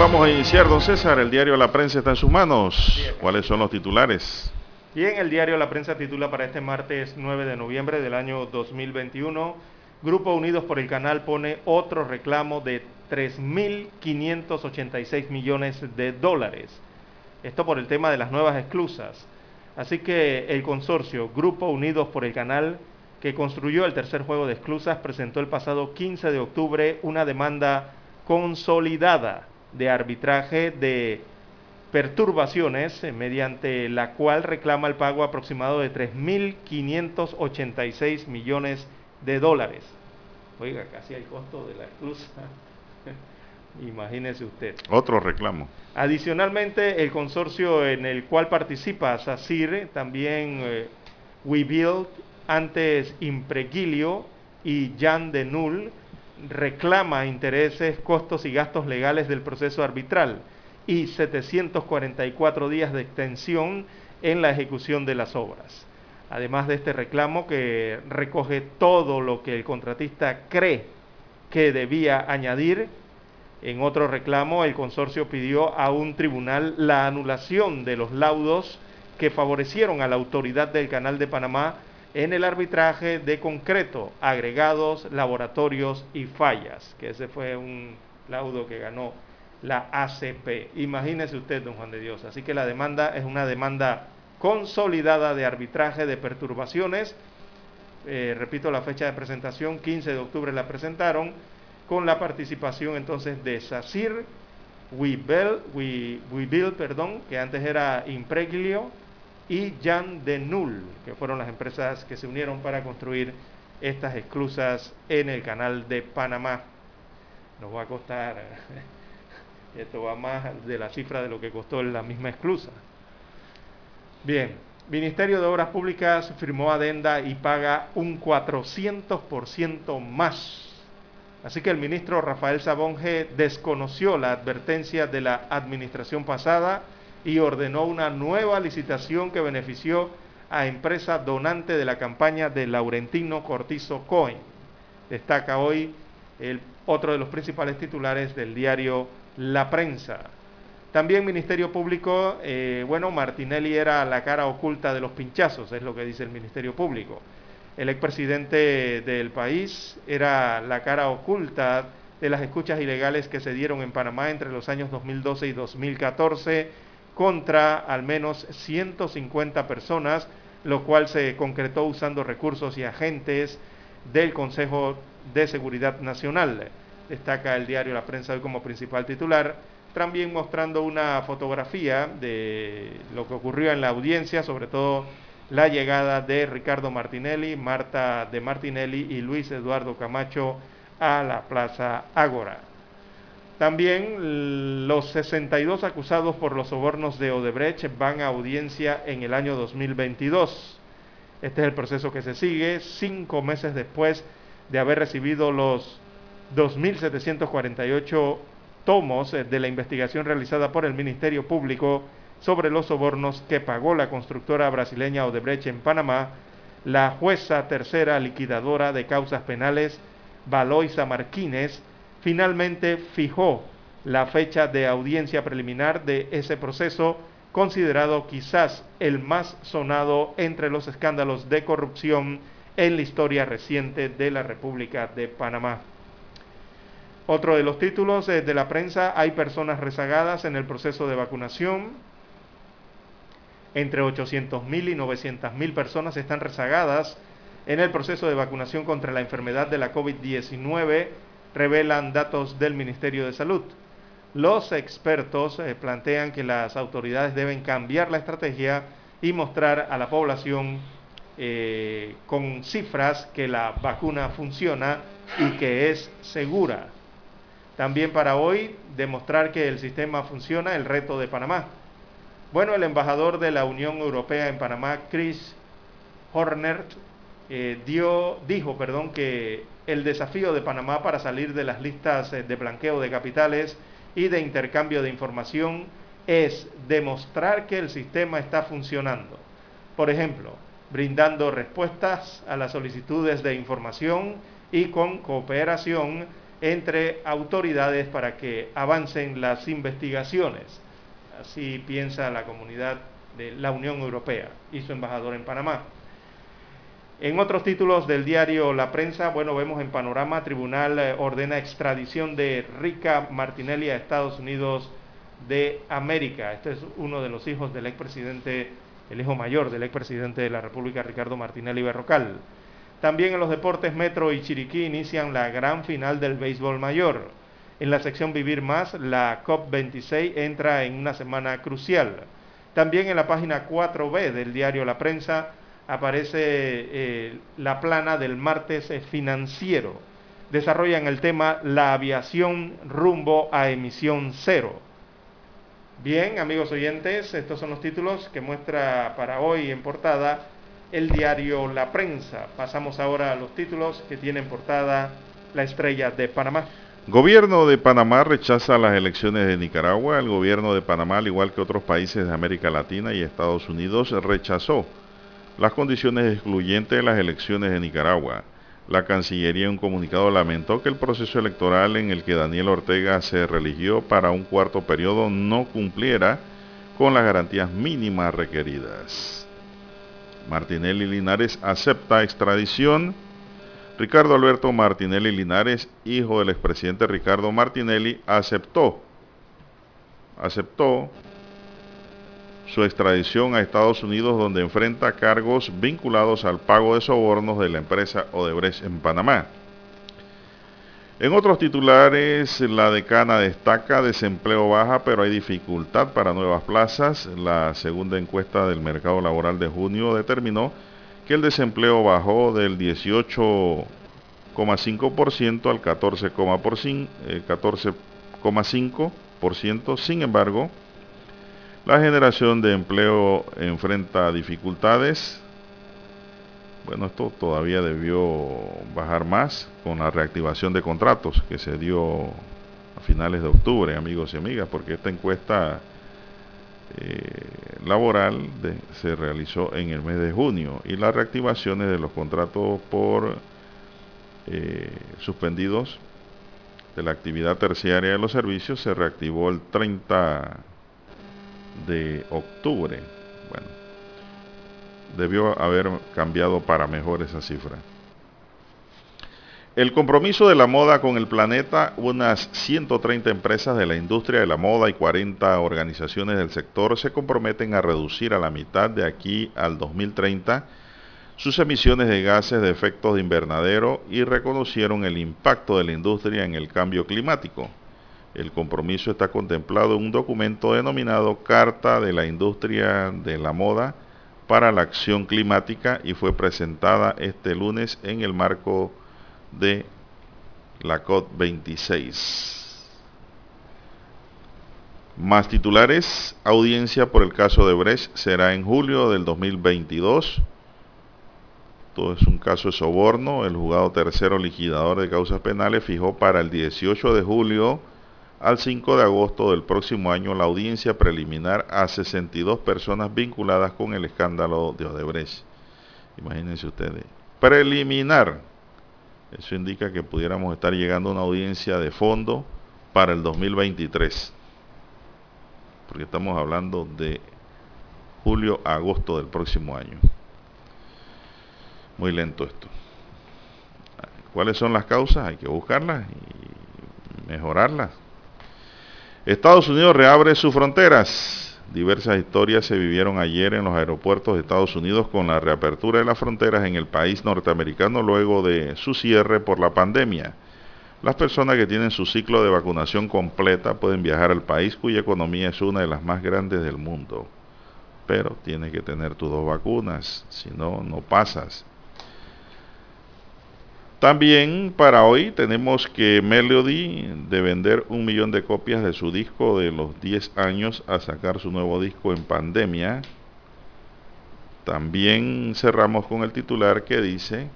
Vamos a iniciar, don César. El diario La Prensa está en sus manos. ¿Cuáles son los titulares?
Bien, el diario La Prensa titula para este martes 9 de noviembre del año 2021. Grupo Unidos por el Canal pone otro reclamo de 3.586 millones de dólares. Esto por el tema de las nuevas esclusas. Así que el consorcio Grupo Unidos por el Canal, que construyó el tercer juego de esclusas, presentó el pasado 15 de octubre una demanda consolidada de arbitraje de perturbaciones eh, mediante la cual reclama el pago aproximado de 3.586 millones de dólares. Oiga, casi el costo de la esclusa. Imagínese usted.
Otro reclamo.
Adicionalmente, el consorcio en el cual participa SACIR, también eh, WeBuild, antes Impregilio y Jan de Null, reclama intereses, costos y gastos legales del proceso arbitral y 744 días de extensión en la ejecución de las obras. Además de este reclamo que recoge todo lo que el contratista cree que debía añadir, en otro reclamo el consorcio pidió a un tribunal la anulación de los laudos que favorecieron a la autoridad del Canal de Panamá en el arbitraje de concreto, agregados, laboratorios y fallas, que ese fue un laudo que ganó la ACP. Imagínese usted, don Juan de Dios. Así que la demanda es una demanda consolidada de arbitraje de perturbaciones. Eh, repito la fecha de presentación, 15 de octubre la presentaron, con la participación entonces de SACIR, perdón, que antes era Impreglio, y Jan de Null, que fueron las empresas que se unieron para construir estas esclusas en el canal de Panamá. Nos va a costar, esto va más de la cifra de lo que costó la misma esclusa. Bien, Ministerio de Obras Públicas firmó adenda y paga un 400% más. Así que el ministro Rafael Sabonge desconoció la advertencia de la administración pasada y ordenó una nueva licitación que benefició a empresa donante de la campaña de Laurentino Cortizo Cohen. Destaca hoy el otro de los principales titulares del diario La Prensa. También Ministerio Público, eh, bueno, Martinelli era la cara oculta de los pinchazos, es lo que dice el Ministerio Público. El expresidente del país era la cara oculta de las escuchas ilegales que se dieron en Panamá entre los años 2012 y 2014 contra al menos 150 personas, lo cual se concretó usando recursos y agentes del Consejo de Seguridad Nacional. Destaca el diario La Prensa hoy como principal titular, también mostrando una fotografía de lo que ocurrió en la audiencia, sobre todo la llegada de Ricardo Martinelli, Marta de Martinelli y Luis Eduardo Camacho a la Plaza Ágora. También los 62 acusados por los sobornos de Odebrecht van a audiencia en el año 2022. Este es el proceso que se sigue cinco meses después de haber recibido los 2.748 tomos de la investigación realizada por el Ministerio Público sobre los sobornos que pagó la constructora brasileña Odebrecht en Panamá, la jueza tercera liquidadora de causas penales, Valoisa Marquínez, finalmente fijó la fecha de audiencia preliminar de ese proceso, considerado quizás el más sonado entre los escándalos de corrupción en la historia reciente de la República de Panamá. Otro de los títulos de la prensa, hay personas rezagadas en el proceso de vacunación. Entre 800.000 y 900.000 personas están rezagadas en el proceso de vacunación contra la enfermedad de la COVID-19 revelan datos del Ministerio de Salud. Los expertos eh, plantean que las autoridades deben cambiar la estrategia y mostrar a la población eh, con cifras que la vacuna funciona y que es segura. También para hoy demostrar que el sistema funciona, el reto de Panamá. Bueno, el embajador de la Unión Europea en Panamá, Chris Horner, eh, dio, dijo perdón, que el desafío de Panamá para salir de las listas eh, de blanqueo de capitales y de intercambio de información es demostrar que el sistema está funcionando. Por ejemplo, brindando respuestas a las solicitudes de información y con cooperación entre autoridades para que avancen las investigaciones. Así piensa la comunidad de la Unión Europea y su embajador en Panamá. En otros títulos del diario La Prensa, bueno, vemos en panorama, Tribunal eh, ordena extradición de Rica Martinelli a Estados Unidos de América. Este es uno de los hijos del expresidente, el hijo mayor del expresidente de la República, Ricardo Martinelli Berrocal. También en los deportes Metro y Chiriquí inician la gran final del béisbol mayor. En la sección Vivir Más, la COP26 entra en una semana crucial. También en la página 4B del diario La Prensa, aparece eh, la plana del martes eh, financiero. Desarrollan el tema la aviación rumbo a emisión cero. Bien, amigos oyentes, estos son los títulos que muestra para hoy en portada el diario La Prensa. Pasamos ahora a los títulos que tienen portada la estrella de Panamá.
Gobierno de Panamá rechaza las elecciones de Nicaragua. El gobierno de Panamá, al igual que otros países de América Latina y Estados Unidos, rechazó las condiciones excluyentes de las elecciones de Nicaragua. La Cancillería en un comunicado lamentó que el proceso electoral en el que Daniel Ortega se religió para un cuarto periodo no cumpliera con las garantías mínimas requeridas. Martinelli Linares acepta extradición. Ricardo Alberto Martinelli Linares, hijo del expresidente Ricardo Martinelli, aceptó, aceptó su extradición a Estados Unidos donde enfrenta cargos vinculados al pago de sobornos de la empresa Odebrecht en Panamá. En otros titulares, la decana destaca desempleo baja, pero hay dificultad para nuevas plazas. La segunda encuesta del mercado laboral de junio determinó que el desempleo bajó del 18,5% al 14,5%. Sin embargo, la generación de empleo enfrenta dificultades. Bueno, esto todavía debió bajar más con la reactivación de contratos que se dio a finales de octubre, amigos y amigas, porque esta encuesta eh, laboral se realizó en el mes de junio y las reactivaciones de los contratos por eh, suspendidos de la actividad terciaria de los servicios se reactivó el 30 de octubre. Bueno, debió haber cambiado para mejor esa cifra. El compromiso de la moda con el planeta, unas 130 empresas de la industria de la moda y 40 organizaciones del sector se comprometen a reducir a la mitad de aquí al 2030 sus emisiones de gases de efectos de invernadero y reconocieron el impacto de la industria en el cambio climático. El compromiso está contemplado en un documento denominado Carta de la Industria de la Moda para la Acción Climática y fue presentada este lunes en el marco de la COP26. Más titulares, audiencia por el caso de Brecht será en julio del 2022. Todo es un caso de soborno. El juzgado tercero liquidador de causas penales fijó para el 18 de julio al 5 de agosto del próximo año la audiencia preliminar a 62 personas vinculadas con el escándalo de Odebrecht. Imagínense ustedes. Preliminar. Eso indica que pudiéramos estar llegando a una audiencia de fondo para el 2023. Porque estamos hablando de julio a agosto del próximo año. Muy lento esto. ¿Cuáles son las causas? Hay que buscarlas y mejorarlas. Estados Unidos reabre sus fronteras. Diversas historias se vivieron ayer en los aeropuertos de Estados Unidos con la reapertura de las fronteras en el país norteamericano luego de su cierre por la pandemia. Las personas que tienen su ciclo de vacunación completa pueden viajar al país cuya economía es una de las más grandes del mundo. pero tienes que tener tus dos vacunas, si no, no pasas. También para hoy tenemos que Melody de vender un millón de copias de su disco de los 10 años a sacar su nuevo disco en pandemia. También cerramos con el titular que dice,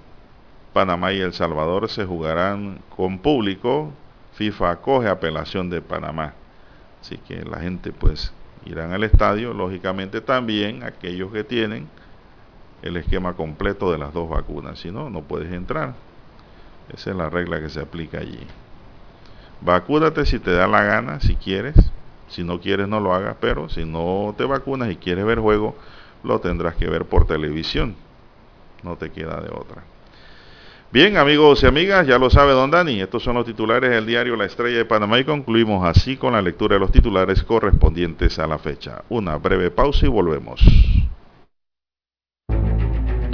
Panamá y El Salvador se jugarán con público, FIFA acoge apelación de Panamá. Así que la gente pues irán al estadio, lógicamente también aquellos que tienen el esquema completo de las dos vacunas, si no, no puedes entrar. Esa es la regla que se aplica allí. Vacúnate si te da la gana, si quieres. Si no quieres, no lo hagas. Pero si no te vacunas y quieres ver juego, lo tendrás que ver por televisión. No te queda de otra. Bien, amigos y amigas, ya lo sabe don Dani. Estos son los titulares del diario La Estrella de Panamá y concluimos así con la lectura de los titulares correspondientes a la fecha. Una breve pausa y volvemos.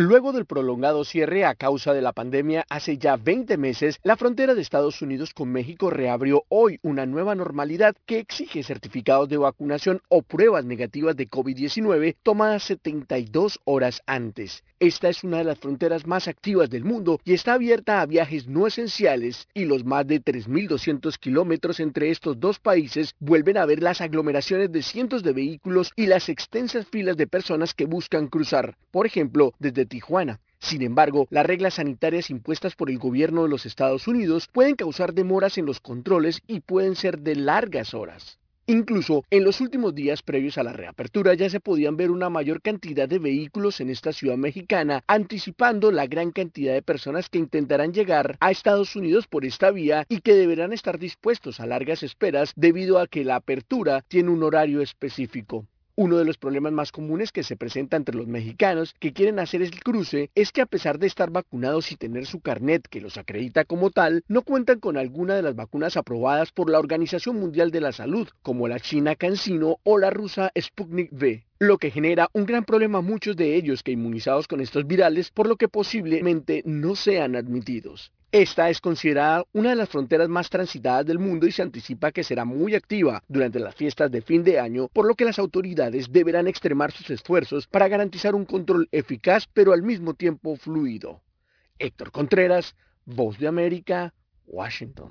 Luego del prolongado cierre a causa de la pandemia hace ya 20 meses, la frontera de Estados Unidos con México reabrió hoy una nueva normalidad que exige certificados de vacunación o pruebas negativas de COVID-19 tomadas 72 horas antes. Esta es una de las fronteras más activas del mundo y está abierta a viajes no esenciales y los más de 3.200 kilómetros entre estos dos países vuelven a ver las aglomeraciones de cientos de vehículos y las extensas filas de personas que buscan cruzar, por ejemplo, desde Tijuana. Sin embargo, las reglas sanitarias impuestas por el gobierno de los Estados Unidos pueden causar demoras en los controles y pueden ser de largas horas. Incluso en los últimos días previos a la reapertura ya se podían ver una mayor cantidad de vehículos en esta ciudad mexicana, anticipando la gran cantidad de personas que intentarán llegar a Estados Unidos por esta vía y que deberán estar dispuestos a largas esperas debido a que la apertura tiene un horario específico. Uno de los problemas más comunes que se presenta entre los mexicanos que quieren hacer el cruce es que a pesar de estar vacunados y tener su carnet que los acredita como tal, no cuentan con alguna de las vacunas aprobadas por la Organización Mundial de la Salud, como la china CanSino o la rusa Sputnik V lo que genera un gran problema a muchos de ellos que inmunizados con estos virales, por lo que posiblemente no sean admitidos. Esta es considerada una de las fronteras más transitadas del mundo y se anticipa que será muy activa durante las fiestas de fin de año, por lo que las autoridades deberán extremar sus esfuerzos para garantizar un control eficaz pero al mismo tiempo fluido. Héctor Contreras, Voz de América, Washington.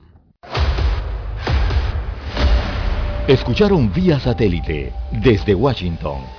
Escucharon vía satélite desde Washington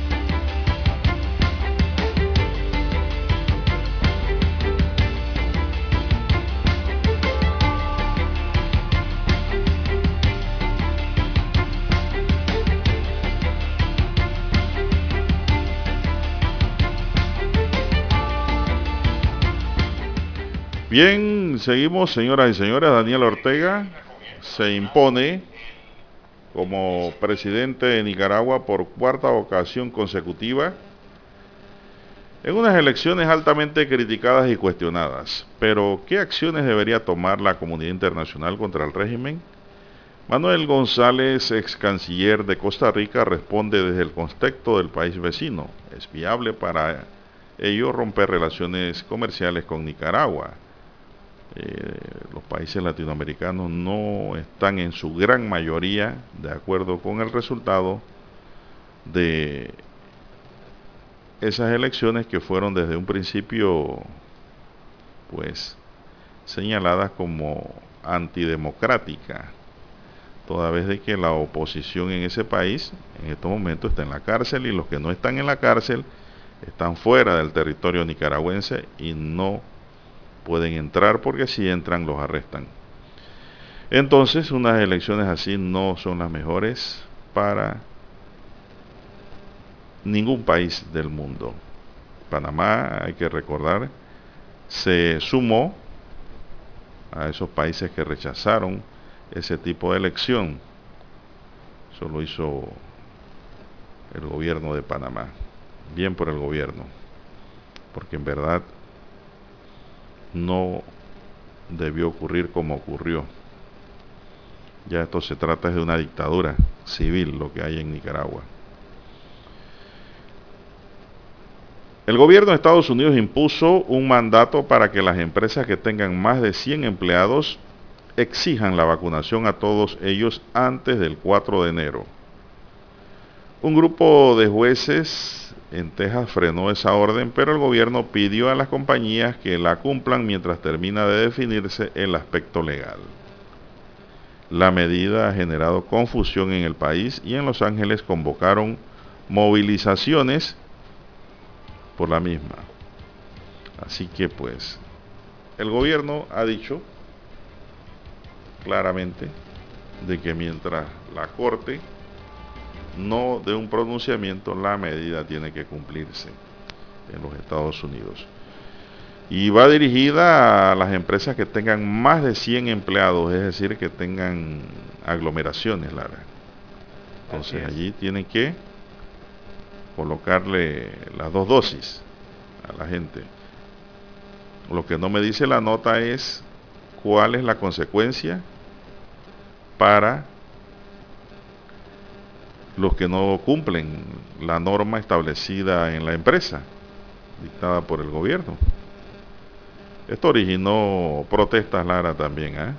Bien, seguimos, señoras y señores. Daniel Ortega se impone como presidente de Nicaragua por cuarta ocasión consecutiva en unas elecciones altamente criticadas y cuestionadas. Pero, ¿qué acciones debería tomar la comunidad internacional contra el régimen? Manuel González, ex canciller de Costa Rica, responde desde el contexto del país vecino. Es viable para ello romper relaciones comerciales con Nicaragua. Eh, los países latinoamericanos no están en su gran mayoría de acuerdo con el resultado de esas elecciones que fueron desde un principio pues señaladas como antidemocráticas toda vez de que la oposición en ese país en estos momentos está en la cárcel y los que no están en la cárcel están fuera del territorio nicaragüense y no pueden entrar porque si entran los arrestan. Entonces unas elecciones así no son las mejores para ningún país del mundo. Panamá, hay que recordar, se sumó a esos países que rechazaron ese tipo de elección. Eso lo hizo el gobierno de Panamá. Bien por el gobierno. Porque en verdad no debió ocurrir como ocurrió. Ya esto se trata de una dictadura civil lo que hay en Nicaragua. El gobierno de Estados Unidos impuso un mandato para que las empresas que tengan más de 100 empleados exijan la vacunación a todos ellos antes del 4 de enero. Un grupo de jueces en Texas frenó esa orden, pero el gobierno pidió a las compañías que la cumplan mientras termina de definirse el aspecto legal. La medida ha generado confusión en el país y en Los Ángeles convocaron movilizaciones por la misma. Así que pues el gobierno ha dicho claramente de que mientras la Corte no de un pronunciamiento, la medida tiene que cumplirse en los Estados Unidos. Y va dirigida a las empresas que tengan más de 100 empleados, es decir, que tengan aglomeraciones, Lara. Entonces allí tienen que colocarle las dos dosis a la gente. Lo que no me dice la nota es cuál es la consecuencia para los que no cumplen la norma establecida en la empresa, dictada por el gobierno. Esto originó protestas, Lara, también, ¿eh?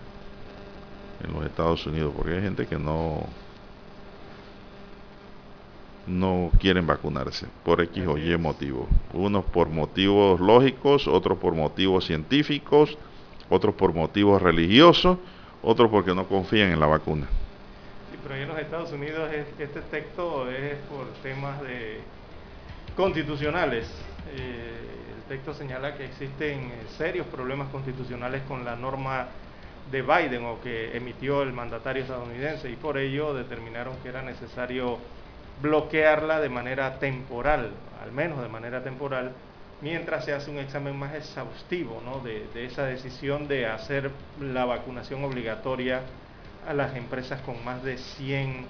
en los Estados Unidos, porque hay gente que no no quieren vacunarse por X o Y motivo. Unos por motivos lógicos, otros por motivos científicos, otros por motivos religiosos, otros porque no confían en la vacuna
pero en los Estados Unidos este texto es por temas de constitucionales. Eh, el texto señala que existen serios problemas constitucionales con la norma de Biden o que emitió el mandatario estadounidense y por ello determinaron que era necesario bloquearla de manera temporal, al menos de manera temporal, mientras se hace un examen más exhaustivo de, de esa decisión de hacer la vacunación obligatoria a las empresas con más de 100,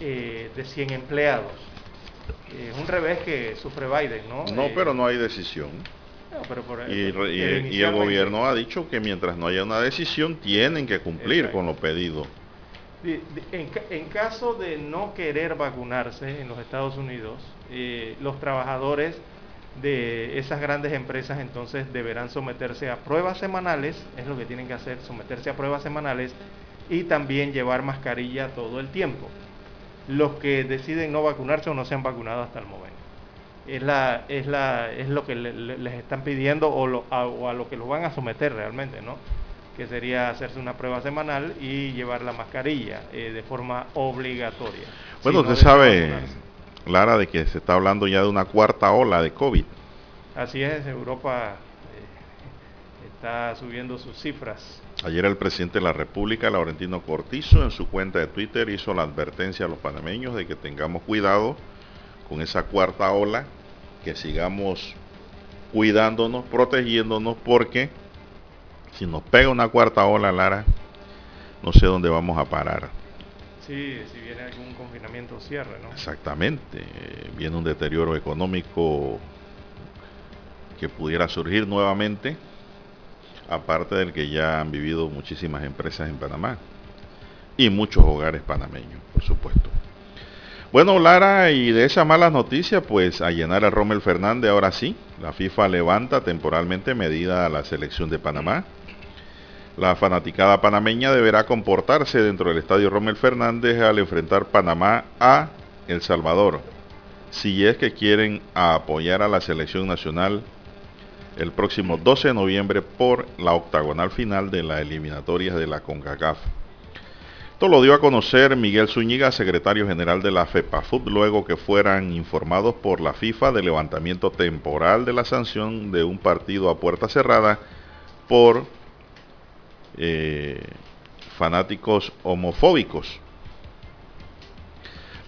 eh, de 100 empleados. Es un revés que sufre Biden, ¿no?
No, eh, pero no hay decisión. y, el gobierno ha dicho que mientras no haya una decisión tienen que cumplir con lo pedido.
En, caso de no querer vacunarse en los Estados Unidos, eh, los trabajadores de esas grandes empresas entonces deberán someterse a pruebas semanales, es lo que tienen que hacer, someterse a pruebas semanales y también llevar mascarilla todo el tiempo. Los que deciden no vacunarse o no se han vacunado hasta el momento. Es, la, es, la, es lo que les están pidiendo o, a, lo que los van a someter realmente, ¿no? Que sería hacerse una prueba semanal y llevar la mascarilla eh, de forma obligatoria.
Bueno, usted sabe, Lara, de que se está hablando ya de una cuarta ola de COVID.
Así es, Europa eh, está subiendo sus cifras
Ayer el presidente de la República, Laurentino Cortizo, en su cuenta de Twitter hizo la advertencia a los panameños de que tengamos cuidado con esa cuarta ola, que sigamos cuidándonos, protegiéndonos, porque Si nos pega una cuarta ola, Lara, no sé dónde vamos a parar.
Sí, si viene algún confinamiento o cierre, ¿no?
Exactamente. Viene un deterioro económico que pudiera surgir nuevamente, aparte del que ya han vivido muchísimas empresas en Panamá y muchos hogares panameños, por supuesto. Bueno, Lara, y de esa mala noticia, pues a llenar a Rommel Fernández, ahora sí, la FIFA levanta temporalmente medida a la selección de Panamá. La fanaticada panameña deberá comportarse dentro del estadio Rommel Fernández al enfrentar Panamá a El Salvador, si es que quieren apoyar a la selección nacional el próximo 12 de noviembre por la octagonal final de la eliminatoria de la CONCACAF. Esto lo dio a conocer Miguel Zúñiga, secretario general de la FEPAFUT, luego que fueran informados por la FIFA del levantamiento temporal de la sanción de un partido a puerta cerrada por eh, fanáticos homofóbicos.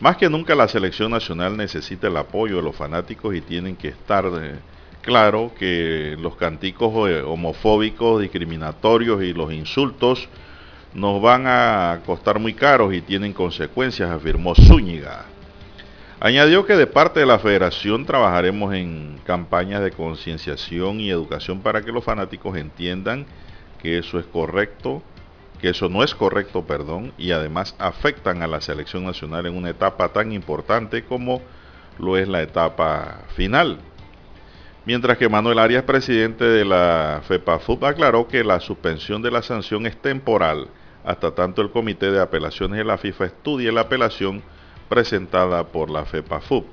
Más que nunca la selección nacional necesita el apoyo de los fanáticos y tienen que estar eh, claro que los canticos eh, homofóbicos, discriminatorios y los insultos nos van a costar muy caros y tienen consecuencias, afirmó Zúñiga. Añadió que de parte de la federación trabajaremos en campañas de concienciación y educación para que los fanáticos entiendan que eso es correcto, que eso no es correcto, perdón, y además afectan a la selección nacional en una etapa tan importante como lo es la etapa final. Mientras que Manuel Arias, presidente de la FEPAFUB, aclaró que la suspensión de la sanción es temporal hasta tanto el Comité de Apelaciones de la FIFA estudie la apelación presentada por la FEPAFUB.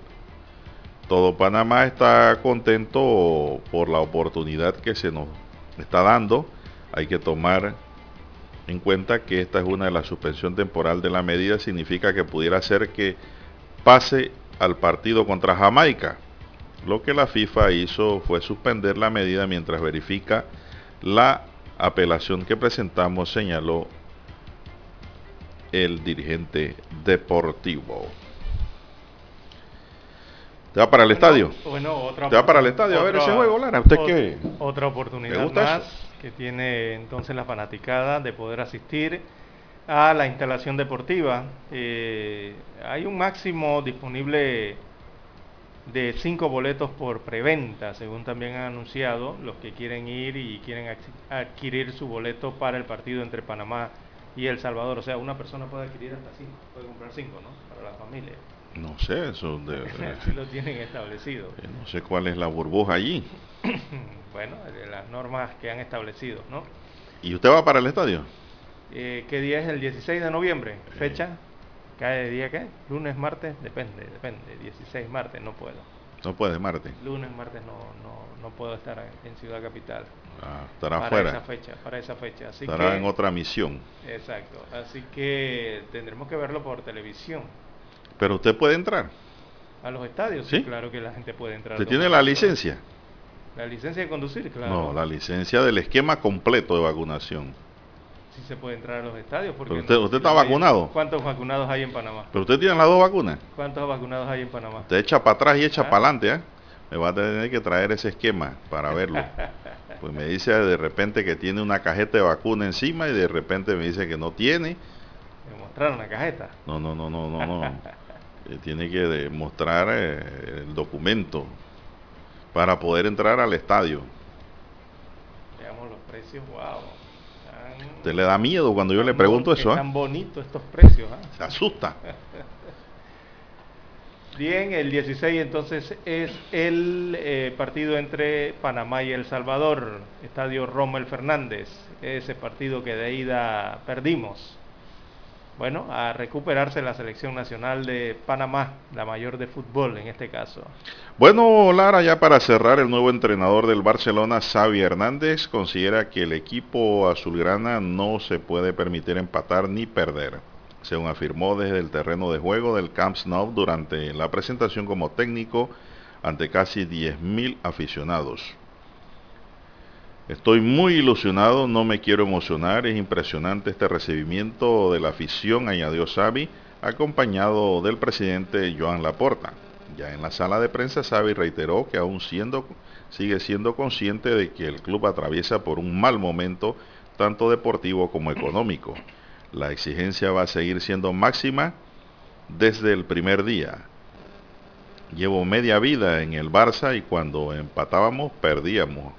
Todo Panamá está contento por la oportunidad que se nos está dando. Hay que tomar en cuenta que esta es una de las suspensión temporal de la medida. Significa que pudiera ser que pase al partido contra Jamaica. Lo que la FIFA hizo fue suspender la medida mientras verifica la apelación que presentamos, señaló el dirigente deportivo. ¿Te va para el estadio?
Bueno, otra
¿Te va para el estadio a ver ese juego, Lara? ¿Usted qué?
Otra oportunidad más que tiene entonces la fanaticada de poder asistir a la instalación deportiva. Eh, hay un máximo disponible de cinco boletos por preventa, según también han anunciado los que quieren ir y quieren adquirir su boleto para el partido entre Panamá y El Salvador. O sea, una persona puede adquirir hasta cinco, puede comprar cinco, ¿no? Para la familia.
No sé, eso de,
Así lo tienen establecido.
Eh, no sé cuál es la burbuja allí.
bueno, de las normas que han establecido, ¿no?
¿Y usted va para el estadio?
Eh, ¿Qué día es el 16 de noviembre? ¿Fecha? ¿Cae día qué? ¿Lunes, martes? Depende, depende. 16 martes no puedo.
No puede, martes.
Lunes, martes no, no, no puedo estar en Ciudad Capital.
Ah, estará
para. Esa fecha, para esa fecha. Así
estará
que,
en otra misión.
Exacto. Así que tendremos que verlo por televisión.
Pero usted puede entrar.
A los estadios,
sí,
claro que la gente puede entrar.
¿Usted tiene la licencia?
La licencia de conducir, claro.
No, la licencia del esquema completo de vacunación.
Sí se puede entrar a los estadios. Porque
Pero usted, usted está vacunado.
¿Cuántos vacunados hay en Panamá?
Pero usted tiene las dos vacunas.
¿Cuántos vacunados hay en Panamá?
Usted echa para atrás y echa para adelante, ¿eh? Me va a tener que traer ese esquema para verlo. pues me dice de repente que tiene una cajeta de vacuna encima y de repente me dice que no tiene.
¿Demostrar una cajeta?
No, no, no, no, no, no. eh, tiene que demostrar eh, el documento para poder entrar al estadio.
Veamos los precios, wow.
¿Usted le da miedo cuando yo le pregunto eso?
Están bonitos estos precios. ¿eh?
Se asusta.
Bien, el 16 entonces es el eh, partido entre Panamá y El Salvador, Estadio Rommel Fernández, ese partido que de ida perdimos. Bueno, a recuperarse la selección nacional de Panamá, la mayor de fútbol en este caso.
Bueno, Lara, ya para cerrar, el nuevo entrenador del Barcelona, Xavi Hernández, considera que el equipo azulgrana no se puede permitir empatar ni perder según afirmó desde el terreno de juego del Camp Nou durante la presentación como técnico ante casi 10.000 aficionados. Estoy muy ilusionado, no me quiero emocionar, es impresionante este recibimiento de la afición, añadió Xavi, acompañado del presidente Joan Laporta. Ya en la sala de prensa, Xavi reiteró que aún sigue siendo consciente de que el club atraviesa por un mal momento, tanto deportivo como económico. La exigencia va a seguir siendo máxima desde el primer día. Llevo media vida en el Barça y cuando empatábamos perdíamos.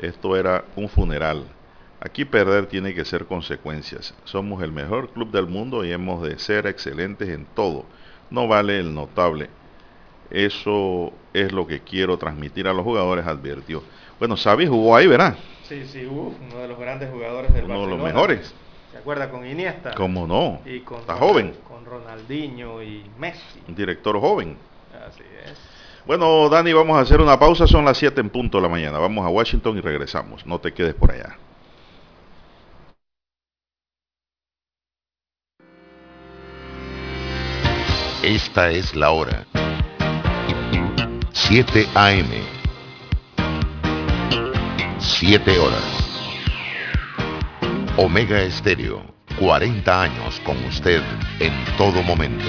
Esto era un funeral. Aquí perder tiene que ser consecuencias. Somos el mejor club del mundo y hemos de ser excelentes en todo. No vale el notable. Eso es lo que quiero transmitir a los jugadores, advirtió. Bueno, Xavi jugó ahí, ¿verdad?
Sí, sí, uno de los grandes jugadores del
Uno de los mejores.
¿Se acuerda con Iniesta?
¿Cómo no?
Y con
Está joven.
Con Ronaldinho y Messi.
Un director joven.
Así es.
Bueno, Dani, vamos a hacer una pausa. Son las 7 en punto de la mañana. Vamos a Washington y regresamos. No te quedes por allá.
Esta es la hora. 7 AM. 7 horas. Omega Estéreo, 40 años con usted en todo momento.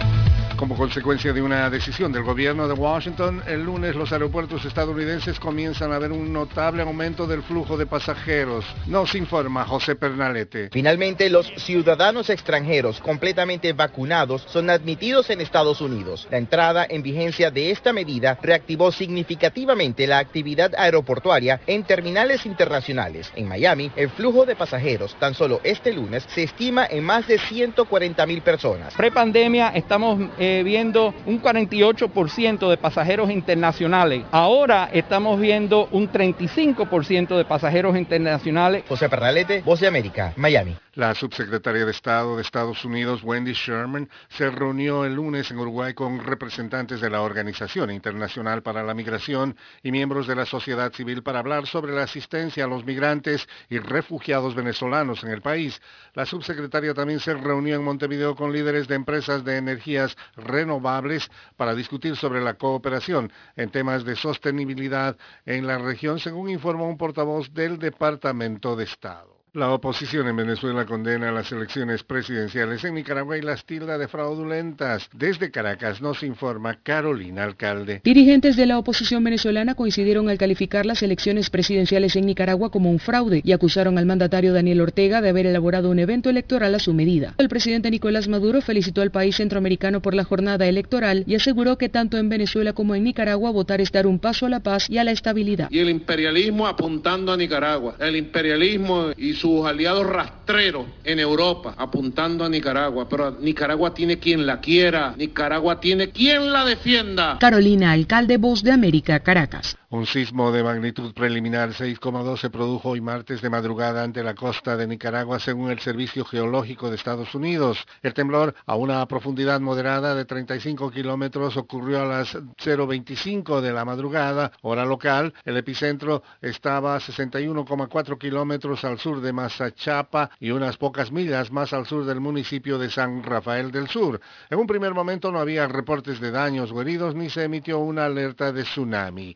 Como consecuencia de una decisión del gobierno de Washington, el lunes los aeropuertos estadounidenses comienzan a ver un notable aumento del flujo de pasajeros. Nos informa José Pernalete.
Finalmente, los ciudadanos extranjeros completamente vacunados son admitidos en Estados Unidos. La entrada en vigencia de esta medida reactivó significativamente la actividad aeroportuaria en terminales internacionales. En Miami, el flujo de pasajeros tan solo este lunes se estima en más de 140 mil personas.
Prepandemia estamos eh, viendo un 48% de pasajeros internacionales. Ahora estamos viendo un 35% de pasajeros internacionales.
José Pernalete, Voz de América, Miami.
La subsecretaria de Estado de Estados Unidos, Wendy Sherman, se reunió el lunes en Uruguay con representantes de la Organización Internacional para la Migración y miembros de la sociedad civil para hablar sobre la asistencia a los migrantes y refugiados venezolanos en el país. La subsecretaria también se reunió en Montevideo con líderes de empresas de energías renovables para discutir sobre la cooperación en temas de sostenibilidad en la región, según informó un portavoz del Departamento de Estado. La oposición en Venezuela condena las elecciones presidenciales en Nicaragua y las tilda de fraudulentas. Desde Caracas nos informa Carolina Alcalde.
Dirigentes de la oposición venezolana coincidieron al calificar las elecciones presidenciales en Nicaragua como un fraude y acusaron al mandatario Daniel Ortega de haber elaborado un evento electoral a su medida. El presidente Nicolás Maduro felicitó al país centroamericano por la jornada electoral y aseguró que tanto en Venezuela como en Nicaragua votar es dar un paso a la paz y a la estabilidad.
Y el imperialismo apuntando a Nicaragua. El imperialismo y sus aliados rastreros en Europa apuntando a Nicaragua, pero Nicaragua tiene quien la quiera, Nicaragua tiene quien la defienda.
Carolina, alcalde Voz de América, Caracas.
Un sismo de magnitud preliminar 6,2 se produjo hoy martes de madrugada ante la costa de Nicaragua según el Servicio Geológico de Estados Unidos. El temblor a una profundidad moderada de 35 kilómetros ocurrió a las 0.25 de la madrugada, hora local. El epicentro estaba a 61,4 kilómetros al sur de Mazachapa y unas pocas millas más al sur del municipio de San Rafael del Sur. En un primer momento no había reportes de daños o heridos ni se emitió una alerta de tsunami.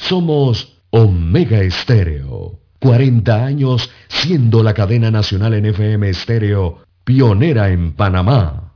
Somos Omega Estéreo. 40 años siendo la cadena nacional en FM Estéreo, pionera en Panamá.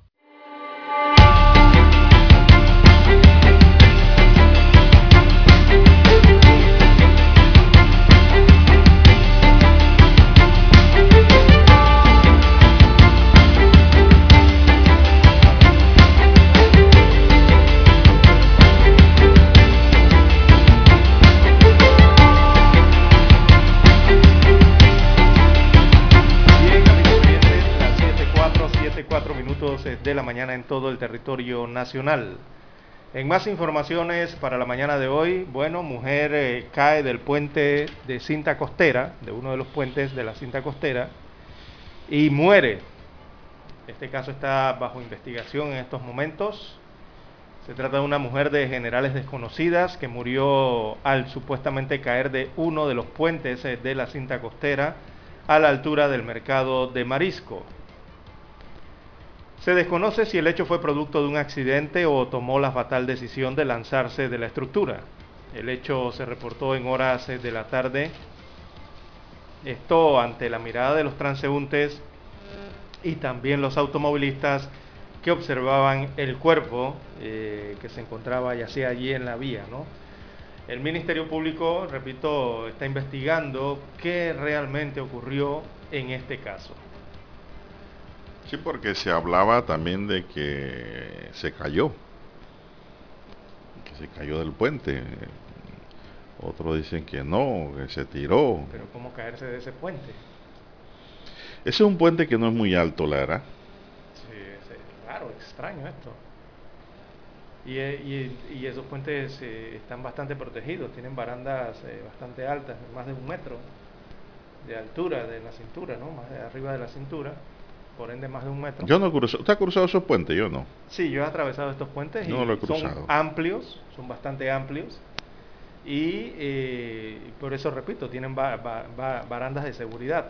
De la mañana en todo el territorio nacional. En más informaciones para la mañana de hoy, bueno, mujer eh, cae del puente de cinta costera, de uno de los puentes de la cinta costera, y muere. Este caso está bajo investigación en estos momentos. Se trata de una mujer de generales desconocidas que murió al supuestamente caer de uno de los puentes eh, de la cinta costera a la altura del mercado de Marisco. Se desconoce si el hecho fue producto de un accidente o tomó la fatal decisión de lanzarse de la estructura. El hecho se reportó en horas de la tarde. Esto ante la mirada de los transeúntes y también los automovilistas que observaban el cuerpo eh, que se encontraba yacía allí en la vía. ¿no? El Ministerio Público, repito, está investigando qué realmente ocurrió en este caso.
Sí, porque se hablaba también de que se cayó, que se cayó del puente. Otros dicen que no, que se tiró.
Pero ¿cómo caerse de ese puente?
Ese es un puente que no es muy alto, la verdad.
Sí, es raro, extraño esto. Y, y, y esos puentes eh, están bastante protegidos, tienen barandas eh, bastante altas, más de un metro de altura de la cintura, ¿no? Más de arriba de la cintura por ende más de un metro.
Yo no he cruzado. ¿Usted ha cruzado esos puentes? Yo no.
Sí, yo he atravesado estos puentes
no
y
lo he cruzado.
son amplios, son bastante amplios. Y eh, por eso repito, tienen ba ba ba barandas de seguridad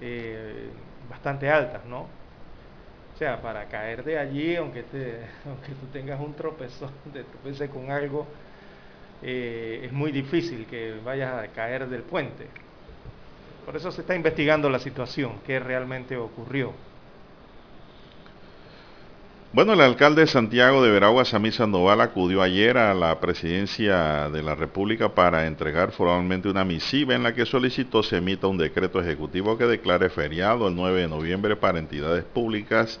eh, bastante altas, ¿no? O sea, para caer de allí, aunque, te, aunque tú tengas un tropezón, te tropece con algo, eh, es muy difícil que vayas a caer del puente. Por eso se está investigando la situación, qué realmente ocurrió.
Bueno, el alcalde de Santiago de Veragua, Samí Sandoval, acudió ayer a la presidencia de la República para entregar formalmente una misiva en la que solicitó se emita un decreto ejecutivo que declare feriado el 9 de noviembre para entidades públicas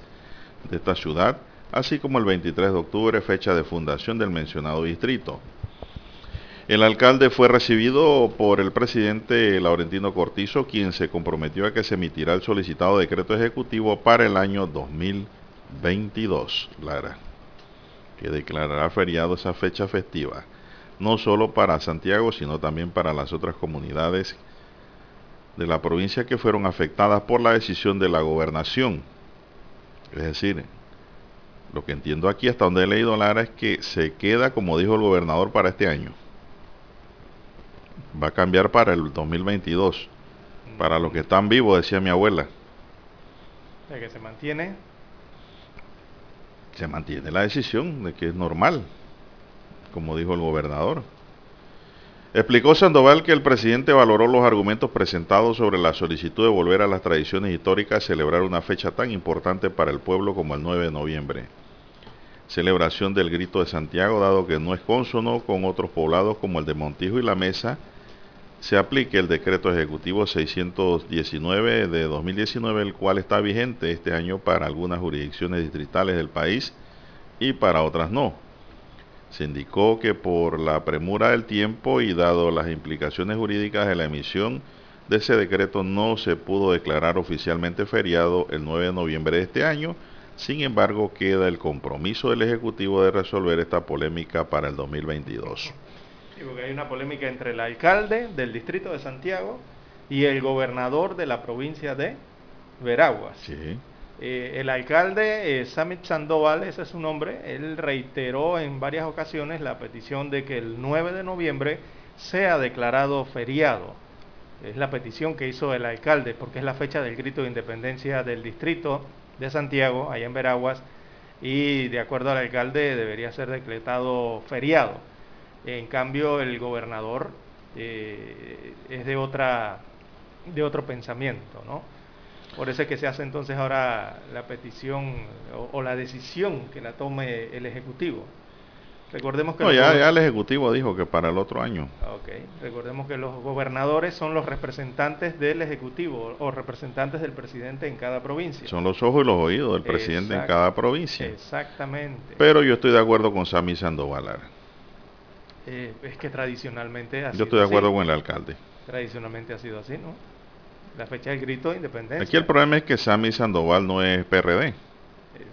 de esta ciudad, así como el 23 de octubre, fecha de fundación del mencionado distrito. El alcalde fue recibido por el presidente Laurentino Cortizo, quien se comprometió a que se emitirá el solicitado decreto ejecutivo para el año 2022, Lara, que declarará feriado esa fecha festiva, no solo para Santiago, sino también para las otras comunidades de la provincia que fueron afectadas por la decisión de la gobernación. Es decir, lo que entiendo aquí hasta donde he leído, Lara, es que se queda, como dijo el gobernador, para este año va a cambiar para el 2022. Para los que están vivos, decía mi abuela.
¿De que se mantiene?
Se mantiene la decisión de que es normal, como dijo el gobernador. Explicó Sandoval que el presidente valoró los argumentos presentados sobre la solicitud de volver a las tradiciones históricas y celebrar una fecha tan importante para el pueblo como el 9 de noviembre. Celebración del Grito de Santiago, dado que no es consono con otros poblados como el de Montijo y La Mesa, se aplique el decreto ejecutivo 619 de 2019, el cual está vigente este año para algunas jurisdicciones distritales del país y para otras no. Se indicó que por la premura del tiempo y dado las implicaciones jurídicas de la emisión de ese decreto no se pudo declarar oficialmente feriado el 9 de noviembre de este año, sin embargo queda el compromiso del Ejecutivo de resolver esta polémica para el 2022.
Sí, porque hay una polémica entre el alcalde del distrito de Santiago y el gobernador de la provincia de Veraguas.
Sí.
Eh, el alcalde eh, Samit Sandoval, ese es su nombre, él reiteró en varias ocasiones la petición de que el 9 de noviembre sea declarado feriado. Es la petición que hizo el alcalde, porque es la fecha del grito de independencia del distrito de Santiago, allá en Veraguas, y de acuerdo al alcalde debería ser decretado feriado. En cambio, el gobernador eh, es de otra de otro pensamiento, ¿no? Por eso es que se hace entonces ahora la petición o, o la decisión que la tome el Ejecutivo. Recordemos que
No, ya, el Ejecutivo dijo que para el otro año.
Ok, recordemos que los gobernadores son los representantes del Ejecutivo o representantes del presidente en cada provincia.
Son los ojos y los oídos del presidente en cada provincia.
Exactamente.
Pero yo estoy de acuerdo con Sammy Sandoval.
Eh, es que tradicionalmente ha
Yo
sido
estoy de acuerdo
así.
con el alcalde.
Tradicionalmente ha sido así, ¿no? la fecha del grito de independencia.
Aquí el problema es que Sammy Sandoval no es PRD.
Eh,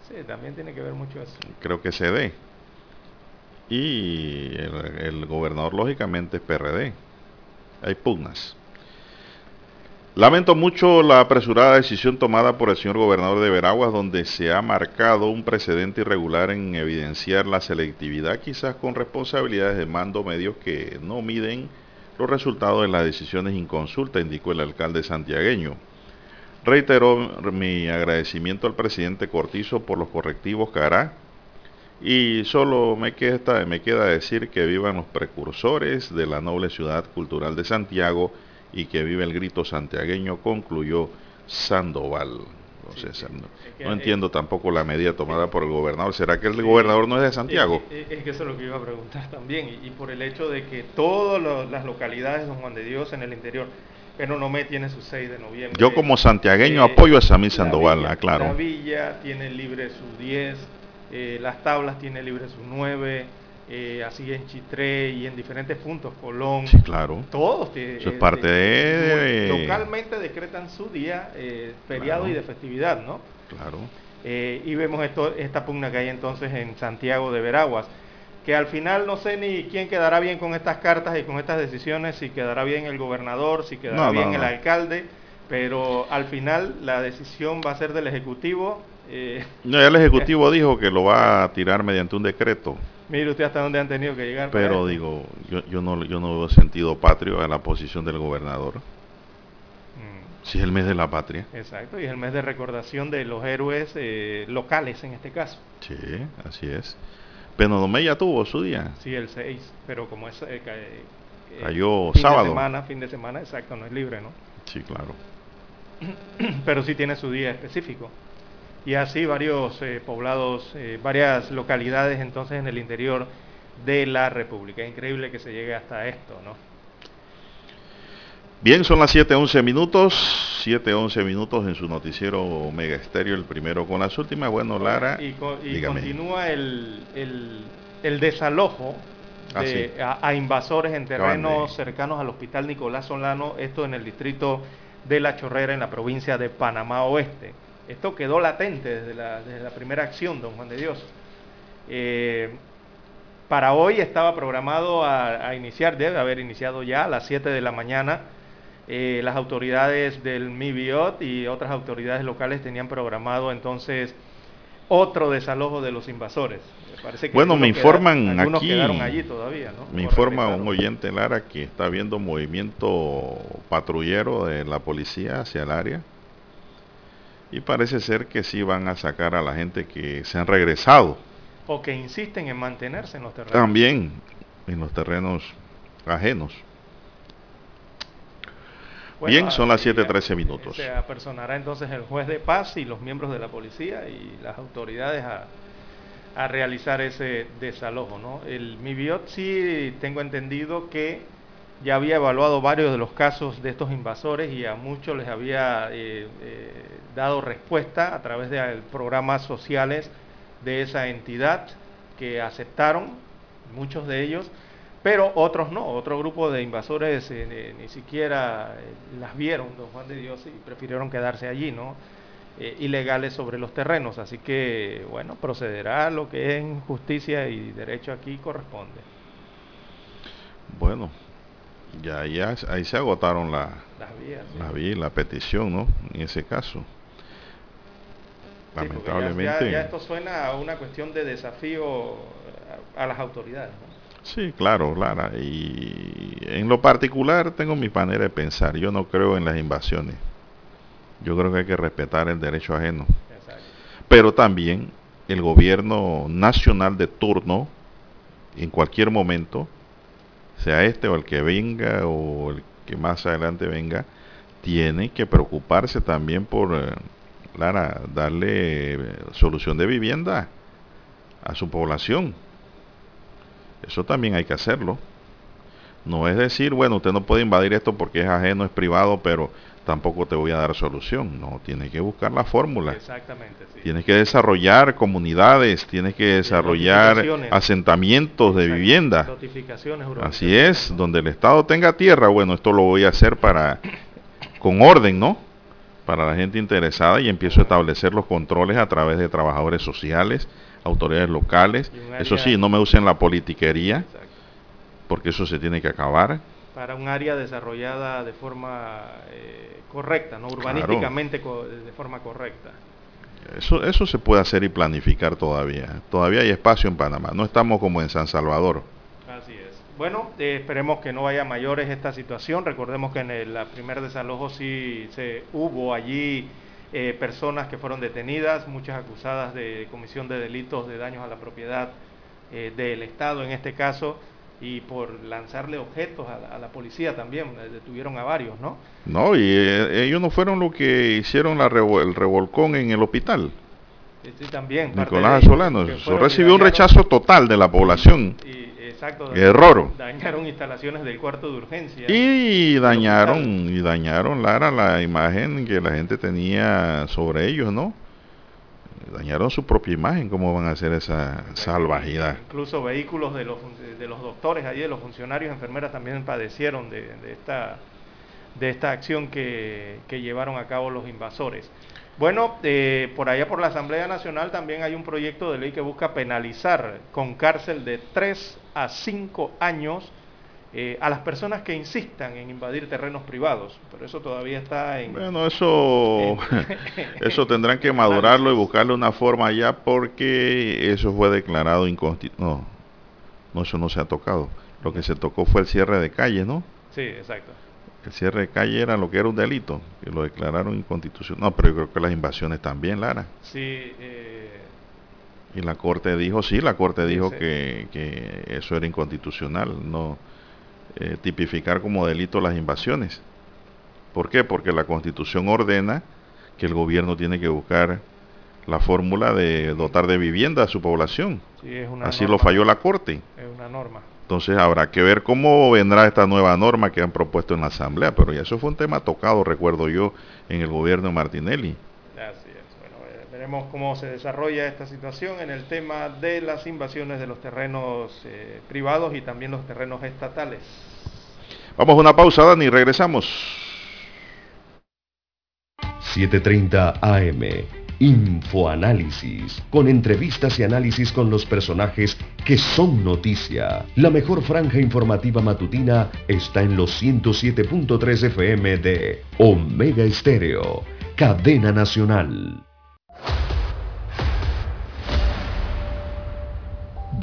sí, también tiene que ver mucho eso.
Creo que CD. Y el, el gobernador lógicamente es PRD. Hay pugnas. Lamento mucho la apresurada decisión tomada por el señor gobernador de Veraguas, donde se ha marcado un precedente irregular en evidenciar la selectividad, quizás con responsabilidades de mando medios que no miden los resultados de las decisiones inconsultas, indicó el alcalde santiagueño. Reiteró mi agradecimiento al presidente Cortizo por los correctivos que hará y solo me queda, me queda decir que vivan los precursores de la noble ciudad cultural de Santiago y que vive el grito santiagueño, concluyó Sandoval. Entonces, no, no entiendo tampoco la medida tomada por el gobernador. ¿Será que el gobernador no es de Santiago?
Es, es que eso es lo que iba a preguntar también. Y, y por el hecho de que todas las localidades de Don Juan de Dios en el interior, Penonomé tiene su 6 de noviembre.
Yo como santiagueño
Eh,
apoyo a Sammy Sandoval,
Villa, La
aclaro.
Villa tiene libre sus 10, eh, Las Tablas tiene libre sus 9, eh, así en Chitré y en diferentes puntos, Colón.
Sí, claro.
Todos. eh,
Eso es
eh,
parte de-
Localmente decretan su día eh, feriado
Claro.
y de festividad, ¿no?
Claro.
Eh, y vemos esto, esta pugna que hay entonces en Santiago de Veraguas, que al final no sé ni quién quedará bien con estas cartas y con estas decisiones, si quedará bien el gobernador, si quedará
No, no,
bien el alcalde, pero al final la decisión va a ser del Ejecutivo. Eh,
No, ya el Ejecutivo dijo que lo va a tirar mediante un decreto,
mire usted hasta dónde han tenido que llegar.
pero digo, yo, yo no yo no veo sentido patrio a la posición del gobernador.
Mm,
Si es el mes de la patria.
exacto, y es el mes de recordación de los héroes eh, locales en este caso.
Sí, así es. Penonomé ya tuvo su día.
Sí, el 6, pero como es... eh, eh,
Cayó
fin
sábado.
De semana, fin de semana, exacto, no es libre, ¿no?
Sí, claro.
pero sí tiene su día específico. Y así varios eh, poblados, eh, varias localidades entonces en el interior de la República. Es increíble que se llegue hasta esto, ¿no?
Bien, son las 7.11 minutos, 7.11 minutos en su noticiero Omega Estéreo, el primero con las últimas. Bueno, Lara,
Y, co- y continúa el, el- el desalojo
Ah,
de-
sí.
a, a invasores en
de-
terrenos cercanos al Hospital Nicolás Solano, esto en el distrito de La Chorrera, en la provincia de Panamá Oeste. Esto quedó latente desde la, desde la primera acción, don Juan de Dios. Eh, para hoy estaba programado a, a iniciar, debe haber iniciado ya a las 7 de la mañana. Eh, las autoridades del MIBIOT y otras autoridades locales tenían programado entonces otro desalojo de los invasores. Me parece que
Bueno, me
quedaron-
informan
algunos
aquí,
quedaron allí todavía, ¿no?
me informa un oyente, Lara, que está viendo movimiento patrullero de la policía hacia el área. Y parece ser que sí van a sacar a la gente que se han regresado.
O que insisten en mantenerse en los terrenos.
También en los terrenos ajenos.
Bueno,
Bien, son las
así ya
7.13 minutos.
Se apersonará entonces el juez de paz y los miembros de la policía y las autoridades a, a realizar ese desalojo. ¿no? El MIBIOT sí tengo entendido que ya había evaluado varios de los casos de estos invasores y a muchos les había eh, eh, dado respuesta a través de eh, programas sociales de esa entidad que aceptaron, muchos de ellos, pero otros no, otro grupo de invasores ni siquiera las vieron, don Juan de Dios, y prefirieron quedarse allí, ¿no? Ilegales sobre los terrenos, así que, bueno, procederá lo que en justicia y derecho aquí corresponde.
Bueno, ya, ya ahí se agotaron la,
Las vías. sí.
la petición, ¿no? En ese caso.
Sí, porque ya-
Lamentablemente.
Ya, esto suena a una cuestión de desafío a, a las autoridades, ¿no?
Sí, claro, Lara. Y en lo particular tengo mi manera de pensar. Yo no creo en las invasiones. Yo creo que hay que respetar el derecho ajeno. Pero también el gobierno nacional de turno, en cualquier momento, sea este o el que venga o el que más adelante venga, tiene que preocuparse también por, eh, Lara, darle eh, solución de vivienda a su población. Eso también hay que hacerlo. No es decir, bueno, usted no puede invadir esto porque es ajeno, es privado, pero tampoco te voy a dar solución. No, tienes que buscar la fórmula.
Exactamente, sí.
Tienes que desarrollar comunidades, tienes que desarrollar asentamientos de vivienda.
Notificaciones,
Así es, donde el Estado tenga tierra, bueno, esto lo voy a hacer para con orden, ¿no? Para la gente interesada y empiezo a establecer los controles a través de trabajadores sociales, autoridades locales. Eso sí, no me usen la politiquería, porque eso se tiene que acabar.
Para un área desarrollada de forma eh, correcta, ¿no? urbanísticamente de forma correcta.
Eso, eso se puede hacer y planificar todavía. Todavía hay espacio en Panamá. No estamos como en San Salvador.
Así es. Bueno, eh, esperemos que no vaya mayores esta situación. Recordemos que en el primer desalojo sí se hubo allí eh, personas que fueron detenidas, muchas acusadas de comisión de delitos de daños a la propiedad eh, del Estado en este caso y por lanzarle objetos a la, policía también, detuvieron a varios, ¿no?
No, y eh, ellos no fueron los que hicieron la el revolcón en el hospital.
Sí, también.
Nicolás Solano recibió un rechazo total de la población.
Y, exacto.
Error.
Dañaron instalaciones del cuarto de urgencia.
Y dañaron, y dañaron, Lara, la imagen que la gente tenía sobre ellos, ¿no? Dañaron su propia imagen, ¿cómo van a hacer esa salvajidad?
Incluso vehículos de los, de los doctores allí, de los funcionarios, enfermeras también padecieron de, esta, de esta acción que, llevaron a cabo los invasores. Bueno, eh, por allá por la Asamblea Nacional también hay un proyecto de ley que busca penalizar con cárcel de 3 a 5 años eh, a las personas que insistan en invadir terrenos privados, pero eso todavía está en...
Bueno, eso, eso tendrán que madurarlo y buscarle una forma ya porque eso fue declarado inconstitucional. No, no, eso no se ha tocado. Lo que se tocó fue el cierre de calles, ¿no?
Sí, exacto.
El cierre de calle era lo que era un delito, que lo declararon inconstitucional. No, pero yo creo que las invasiones también, Lara.
Sí. Eh,
y la Corte dijo, sí, la Corte dijo que, que eso era inconstitucional. No eh, tipificar como delito las invasiones. ¿Por qué? Porque la constitución ordena que el gobierno tiene que buscar la fórmula de dotar de vivienda a su población. Así lo falló la Corte.
Es una norma.
Entonces habrá que ver cómo vendrá esta nueva norma que han propuesto en la Asamblea, pero ya eso fue un tema tocado, recuerdo yo, en el gobierno de Martinelli.
Veremos cómo se desarrolla esta situación en el tema de las invasiones de los terrenos eh, privados y también los terrenos estatales.
Vamos a una pausa, Dani, regresamos.
7.30 AM, Infoanálisis, con entrevistas y análisis con los personajes que son noticia. La mejor franja informativa matutina está en los 107.3 FM de Omega Estéreo, cadena nacional.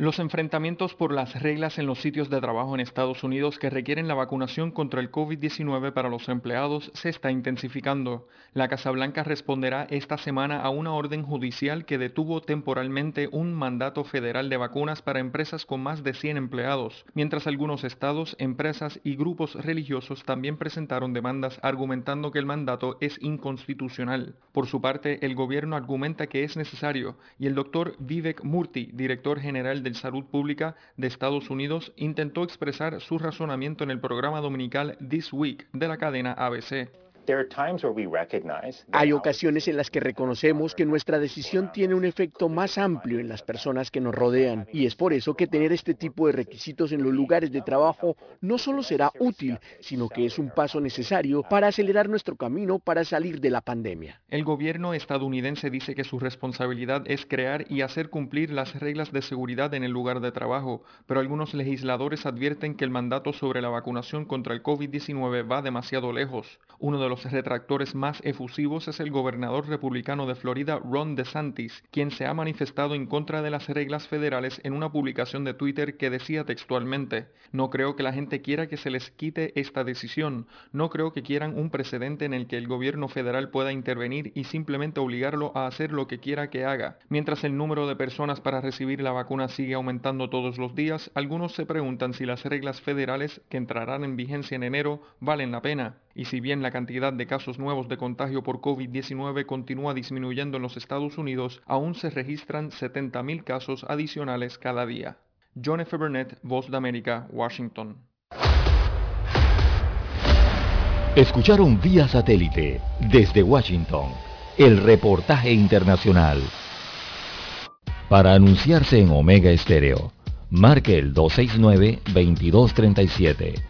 Los enfrentamientos por las reglas en los sitios de trabajo en Estados Unidos que requieren la vacunación contra el COVID-19 para los empleados se está intensificando. La Casa Blanca responderá esta semana a una orden judicial que detuvo temporalmente un mandato federal de vacunas para empresas con más de 100 empleados, mientras algunos estados, empresas y grupos religiosos también presentaron demandas argumentando que el mandato es inconstitucional. Por su parte, el gobierno argumenta que es necesario y el doctor Vivek Murthy, director general de Salud Pública de Estados Unidos intentó expresar su razonamiento en el programa dominical This Week de la cadena ABC.
Hay ocasiones en las que reconocemos que nuestra decisión tiene un efecto más amplio en las personas que nos rodean y es por eso que tener este tipo de requisitos en los lugares de trabajo no solo será útil, sino que es un paso necesario para acelerar nuestro camino para salir de la pandemia.
El gobierno estadounidense dice que su responsabilidad es crear y hacer cumplir las reglas de seguridad en el lugar de trabajo, pero algunos legisladores advierten que el mandato sobre la vacunación contra el COVID-19 va demasiado lejos. Uno de los retractores más efusivos es el gobernador republicano de Florida, Ron DeSantis, quien se ha manifestado en contra de las reglas federales en una publicación de Twitter que decía textualmente, no creo que la gente quiera que se les quite esta decisión, no creo que quieran un precedente en el que el gobierno federal pueda intervenir y simplemente obligarlo a hacer lo que quiera que haga. Mientras el número de personas para recibir la vacuna sigue aumentando todos los días, algunos se preguntan si las reglas federales que entrarán en vigencia en enero valen la pena. Y si bien la cantidad de casos nuevos de contagio por COVID-19 continúa disminuyendo en los Estados Unidos, aún se registran 70.000 casos adicionales cada día. John F. Burnett, Voz de América, Washington.
Escucharon vía satélite desde Washington el reportaje internacional. Para anunciarse en Omega Estéreo, marque el 269-2237.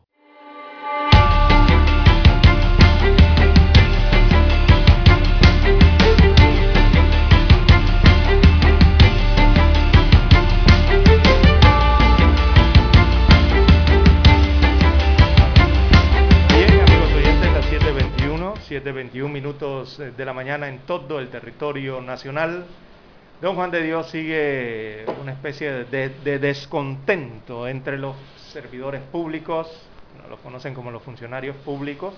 7.21, 7.21 minutos eh, de la mañana en todo el territorio nacional. Don Juan de Dios sigue una especie de, de descontento entre los servidores públicos, los conocen como los funcionarios públicos,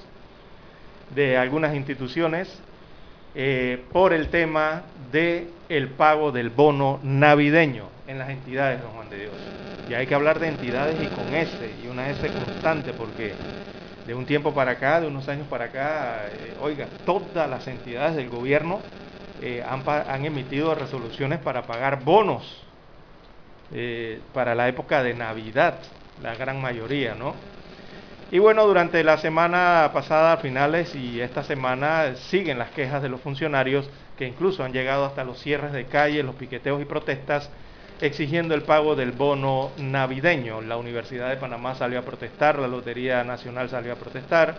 de algunas instituciones, eh, por el tema del el pago del bono navideño en las entidades, don Juan de Dios. Y hay que hablar de entidades y con S, y una S constante, porque de un tiempo para acá, de unos años para acá, eh, oiga, todas las entidades del gobierno eh, han, han emitido resoluciones para pagar bonos eh, para la época de Navidad, la gran mayoría, ¿no? Y bueno, durante la semana pasada, finales y esta semana, siguen las quejas de los funcionarios que incluso han llegado hasta los cierres de calles, los piqueteos y protestas exigiendo el pago del bono navideño. La Universidad de Panamá salió a protestar, la Lotería Nacional salió a protestar,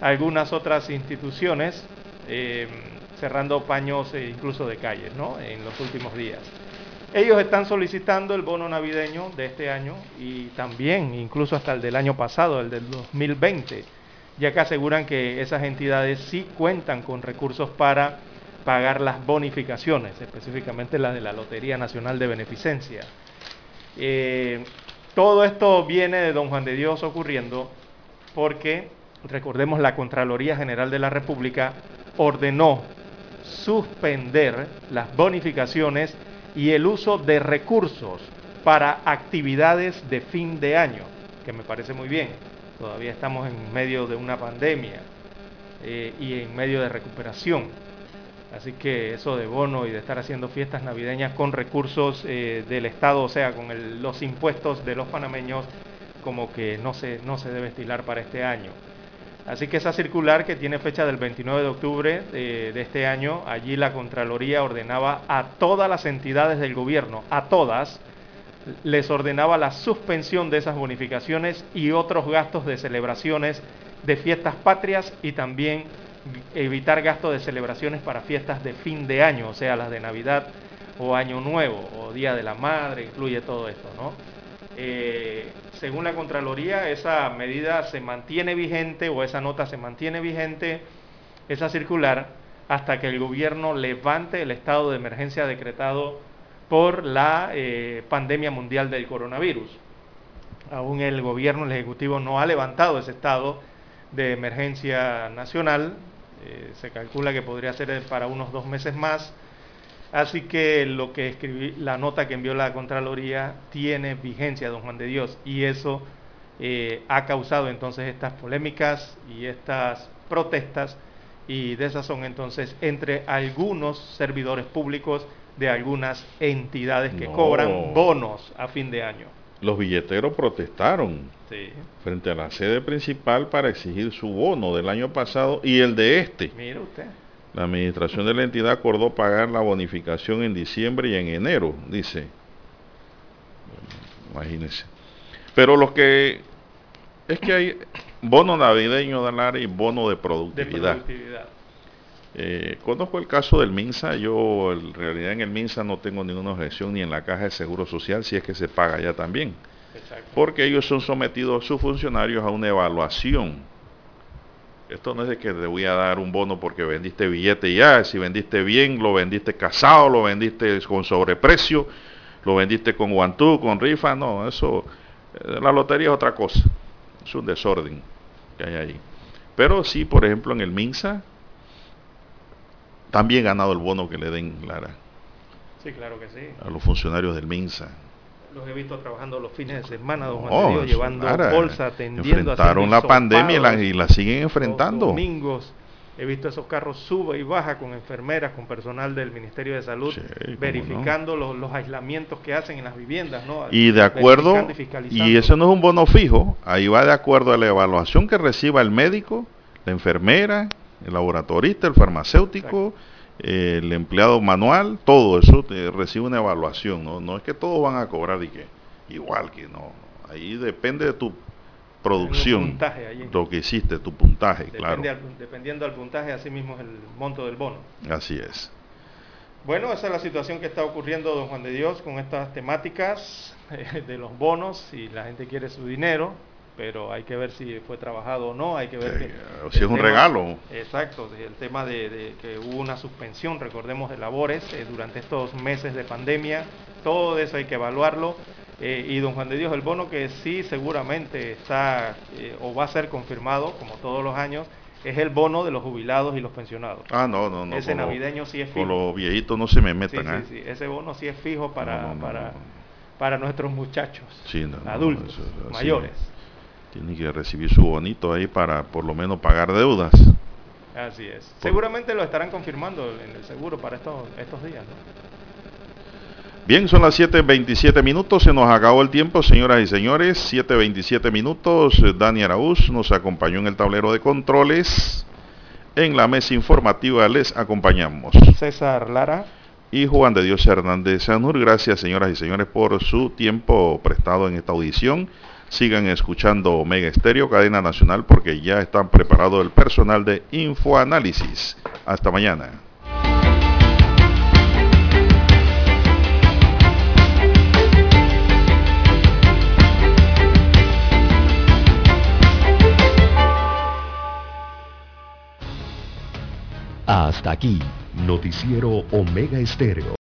algunas otras instituciones eh, cerrando paños eh, incluso de calles, ¿no? En los últimos días. Ellos están solicitando el bono navideño de este año y también incluso hasta el del año pasado, el del 2020, ya que aseguran que esas entidades sí cuentan con recursos para pagar las bonificaciones, específicamente la de la Lotería Nacional de Beneficencia. Eh, todo esto viene de don Juan de Dios ocurriendo porque, recordemos, la Contraloría General de la República ordenó suspender las bonificaciones y el uso de recursos para actividades de fin de año, que me parece muy bien. Todavía estamos en medio de una pandemia eh, y en medio de recuperación. Así que eso de bono y de estar haciendo fiestas navideñas con recursos eh, del Estado, o sea, con el- los impuestos de los panameños, como que no se, no se debe estilar para este año. Así que esa circular que tiene fecha del 29 de octubre eh, de este año, allí la Contraloría ordenaba a todas las entidades del gobierno, a todas, les ordenaba la suspensión de esas bonificaciones y otros gastos de celebraciones de fiestas patrias y también evitar gastos de celebraciones para fiestas de fin de año, o sea, las de Navidad o Año Nuevo o Día de la Madre, incluye todo esto, ¿no? Eh, según la Contraloría, esa medida se mantiene vigente o esa nota se mantiene vigente, esa circular, hasta que el gobierno levante el estado de emergencia decretado por la eh, pandemia mundial del coronavirus. Aún el gobierno, el Ejecutivo, no ha levantado ese estado de emergencia nacional. Eh, se calcula que podría ser para unos dos meses más. Así que lo que escribí, la nota que envió la Contraloría tiene vigencia, don Juan de Dios, y eso eh, ha causado entonces estas polémicas y estas protestas, y de esas son entonces entre algunos servidores públicos de algunas entidades que
No.
cobran bonos a fin de año.
Los billeteros protestaron
Sí.
frente a la sede principal para exigir su bono del año pasado y el de este.
Mire usted.
La administración de la entidad acordó pagar la bonificación en diciembre y en enero, dice. Imagínense. Pero los que... Es que hay bono navideño área y bono de productividad.
De productividad.
Eh, conozco el caso del MINSA, yo en realidad en el MINSA no tengo ninguna objeción ni en la caja de seguro social si es que se paga ya también.
Exacto.
Porque ellos son sometidos, sus funcionarios, a una evaluación. Esto no es de que te voy a dar un bono porque vendiste billete y ya, si vendiste bien, lo vendiste casado, lo vendiste con sobreprecio, lo vendiste con guantú, con rifa, no, eso, eh, la lotería es otra cosa, es un desorden que hay ahí. Pero sí, por ejemplo, en el MINSA, también ganado el bono que le den, Lara,
Sí, claro que sí.
a los funcionarios del MINSA.
Los he visto trabajando los fines de semana, don Juan Dios, llevando
Lara,
bolsa, atendiendo,
Enfrentaron la pandemia y la,
hisopados.
y la siguen enfrentando.
domingos he visto esos carros sube y baja con enfermeras, con personal del Ministerio de Salud, verificando los, los aislamientos que hacen en las viviendas, ¿no?
Y de acuerdo,
y
y eso no es un bono fijo, ahí va de acuerdo a la evaluación que reciba el médico, la enfermera, el laboratorista, el farmacéutico, eh, el empleado manual, todo eso te recibe una evaluación, ¿no? No es que todos van a cobrar y que igual que no, ahí depende de tu producción, lo que hiciste, tu puntaje, claro,
al- dependiendo del puntaje, así mismo es el monto del bono.
así es.
Bueno, esa es la situación que está ocurriendo, don Juan de Dios, con estas temáticas eh, de los bonos. Si la gente quiere su dinero, pero hay que ver si fue trabajado o no. Hay que ver
Sí,
que
o si es un regalo.
Exacto, el tema de, de que hubo una suspensión, recordemos, de labores eh, durante estos meses de pandemia. Todo eso hay que evaluarlo. Eh, y don Juan de Dios, el bono que sí seguramente está eh, o va a ser confirmado, como todos los años, es el bono de los jubilados y los pensionados.
Ah, no, no, no.
Ese
con lo-
navideño sí es
Con
fijo.
los viejitos no se me
Sí,
metan, ¿eh?
sí, sí, ese bono sí es fijo para,
No, no, no,
para, para nuestros muchachos,
Sí, no, no,
adultos,
eso
mayores.
Tiene que recibir su bonito ahí para por lo menos pagar deudas.
Así es. Seguramente lo estarán confirmando en el seguro para estos, estos días. ¿no?
Bien, son las 7.27 minutos, se nos acabó el tiempo, señoras y señores. 7.27 minutos, eh, Dani Araúz nos acompañó en el tablero de controles. En la mesa informativa les acompañamos.
César Lara.
Y Juan de Dios Hernández Sanur. Gracias, señoras y señores, por su tiempo prestado en esta audición. Sigan escuchando Omega Estéreo, cadena nacional, porque ya están preparado el personal de Infoanálisis. Hasta mañana.
Hasta aquí, Noticiero Omega Estéreo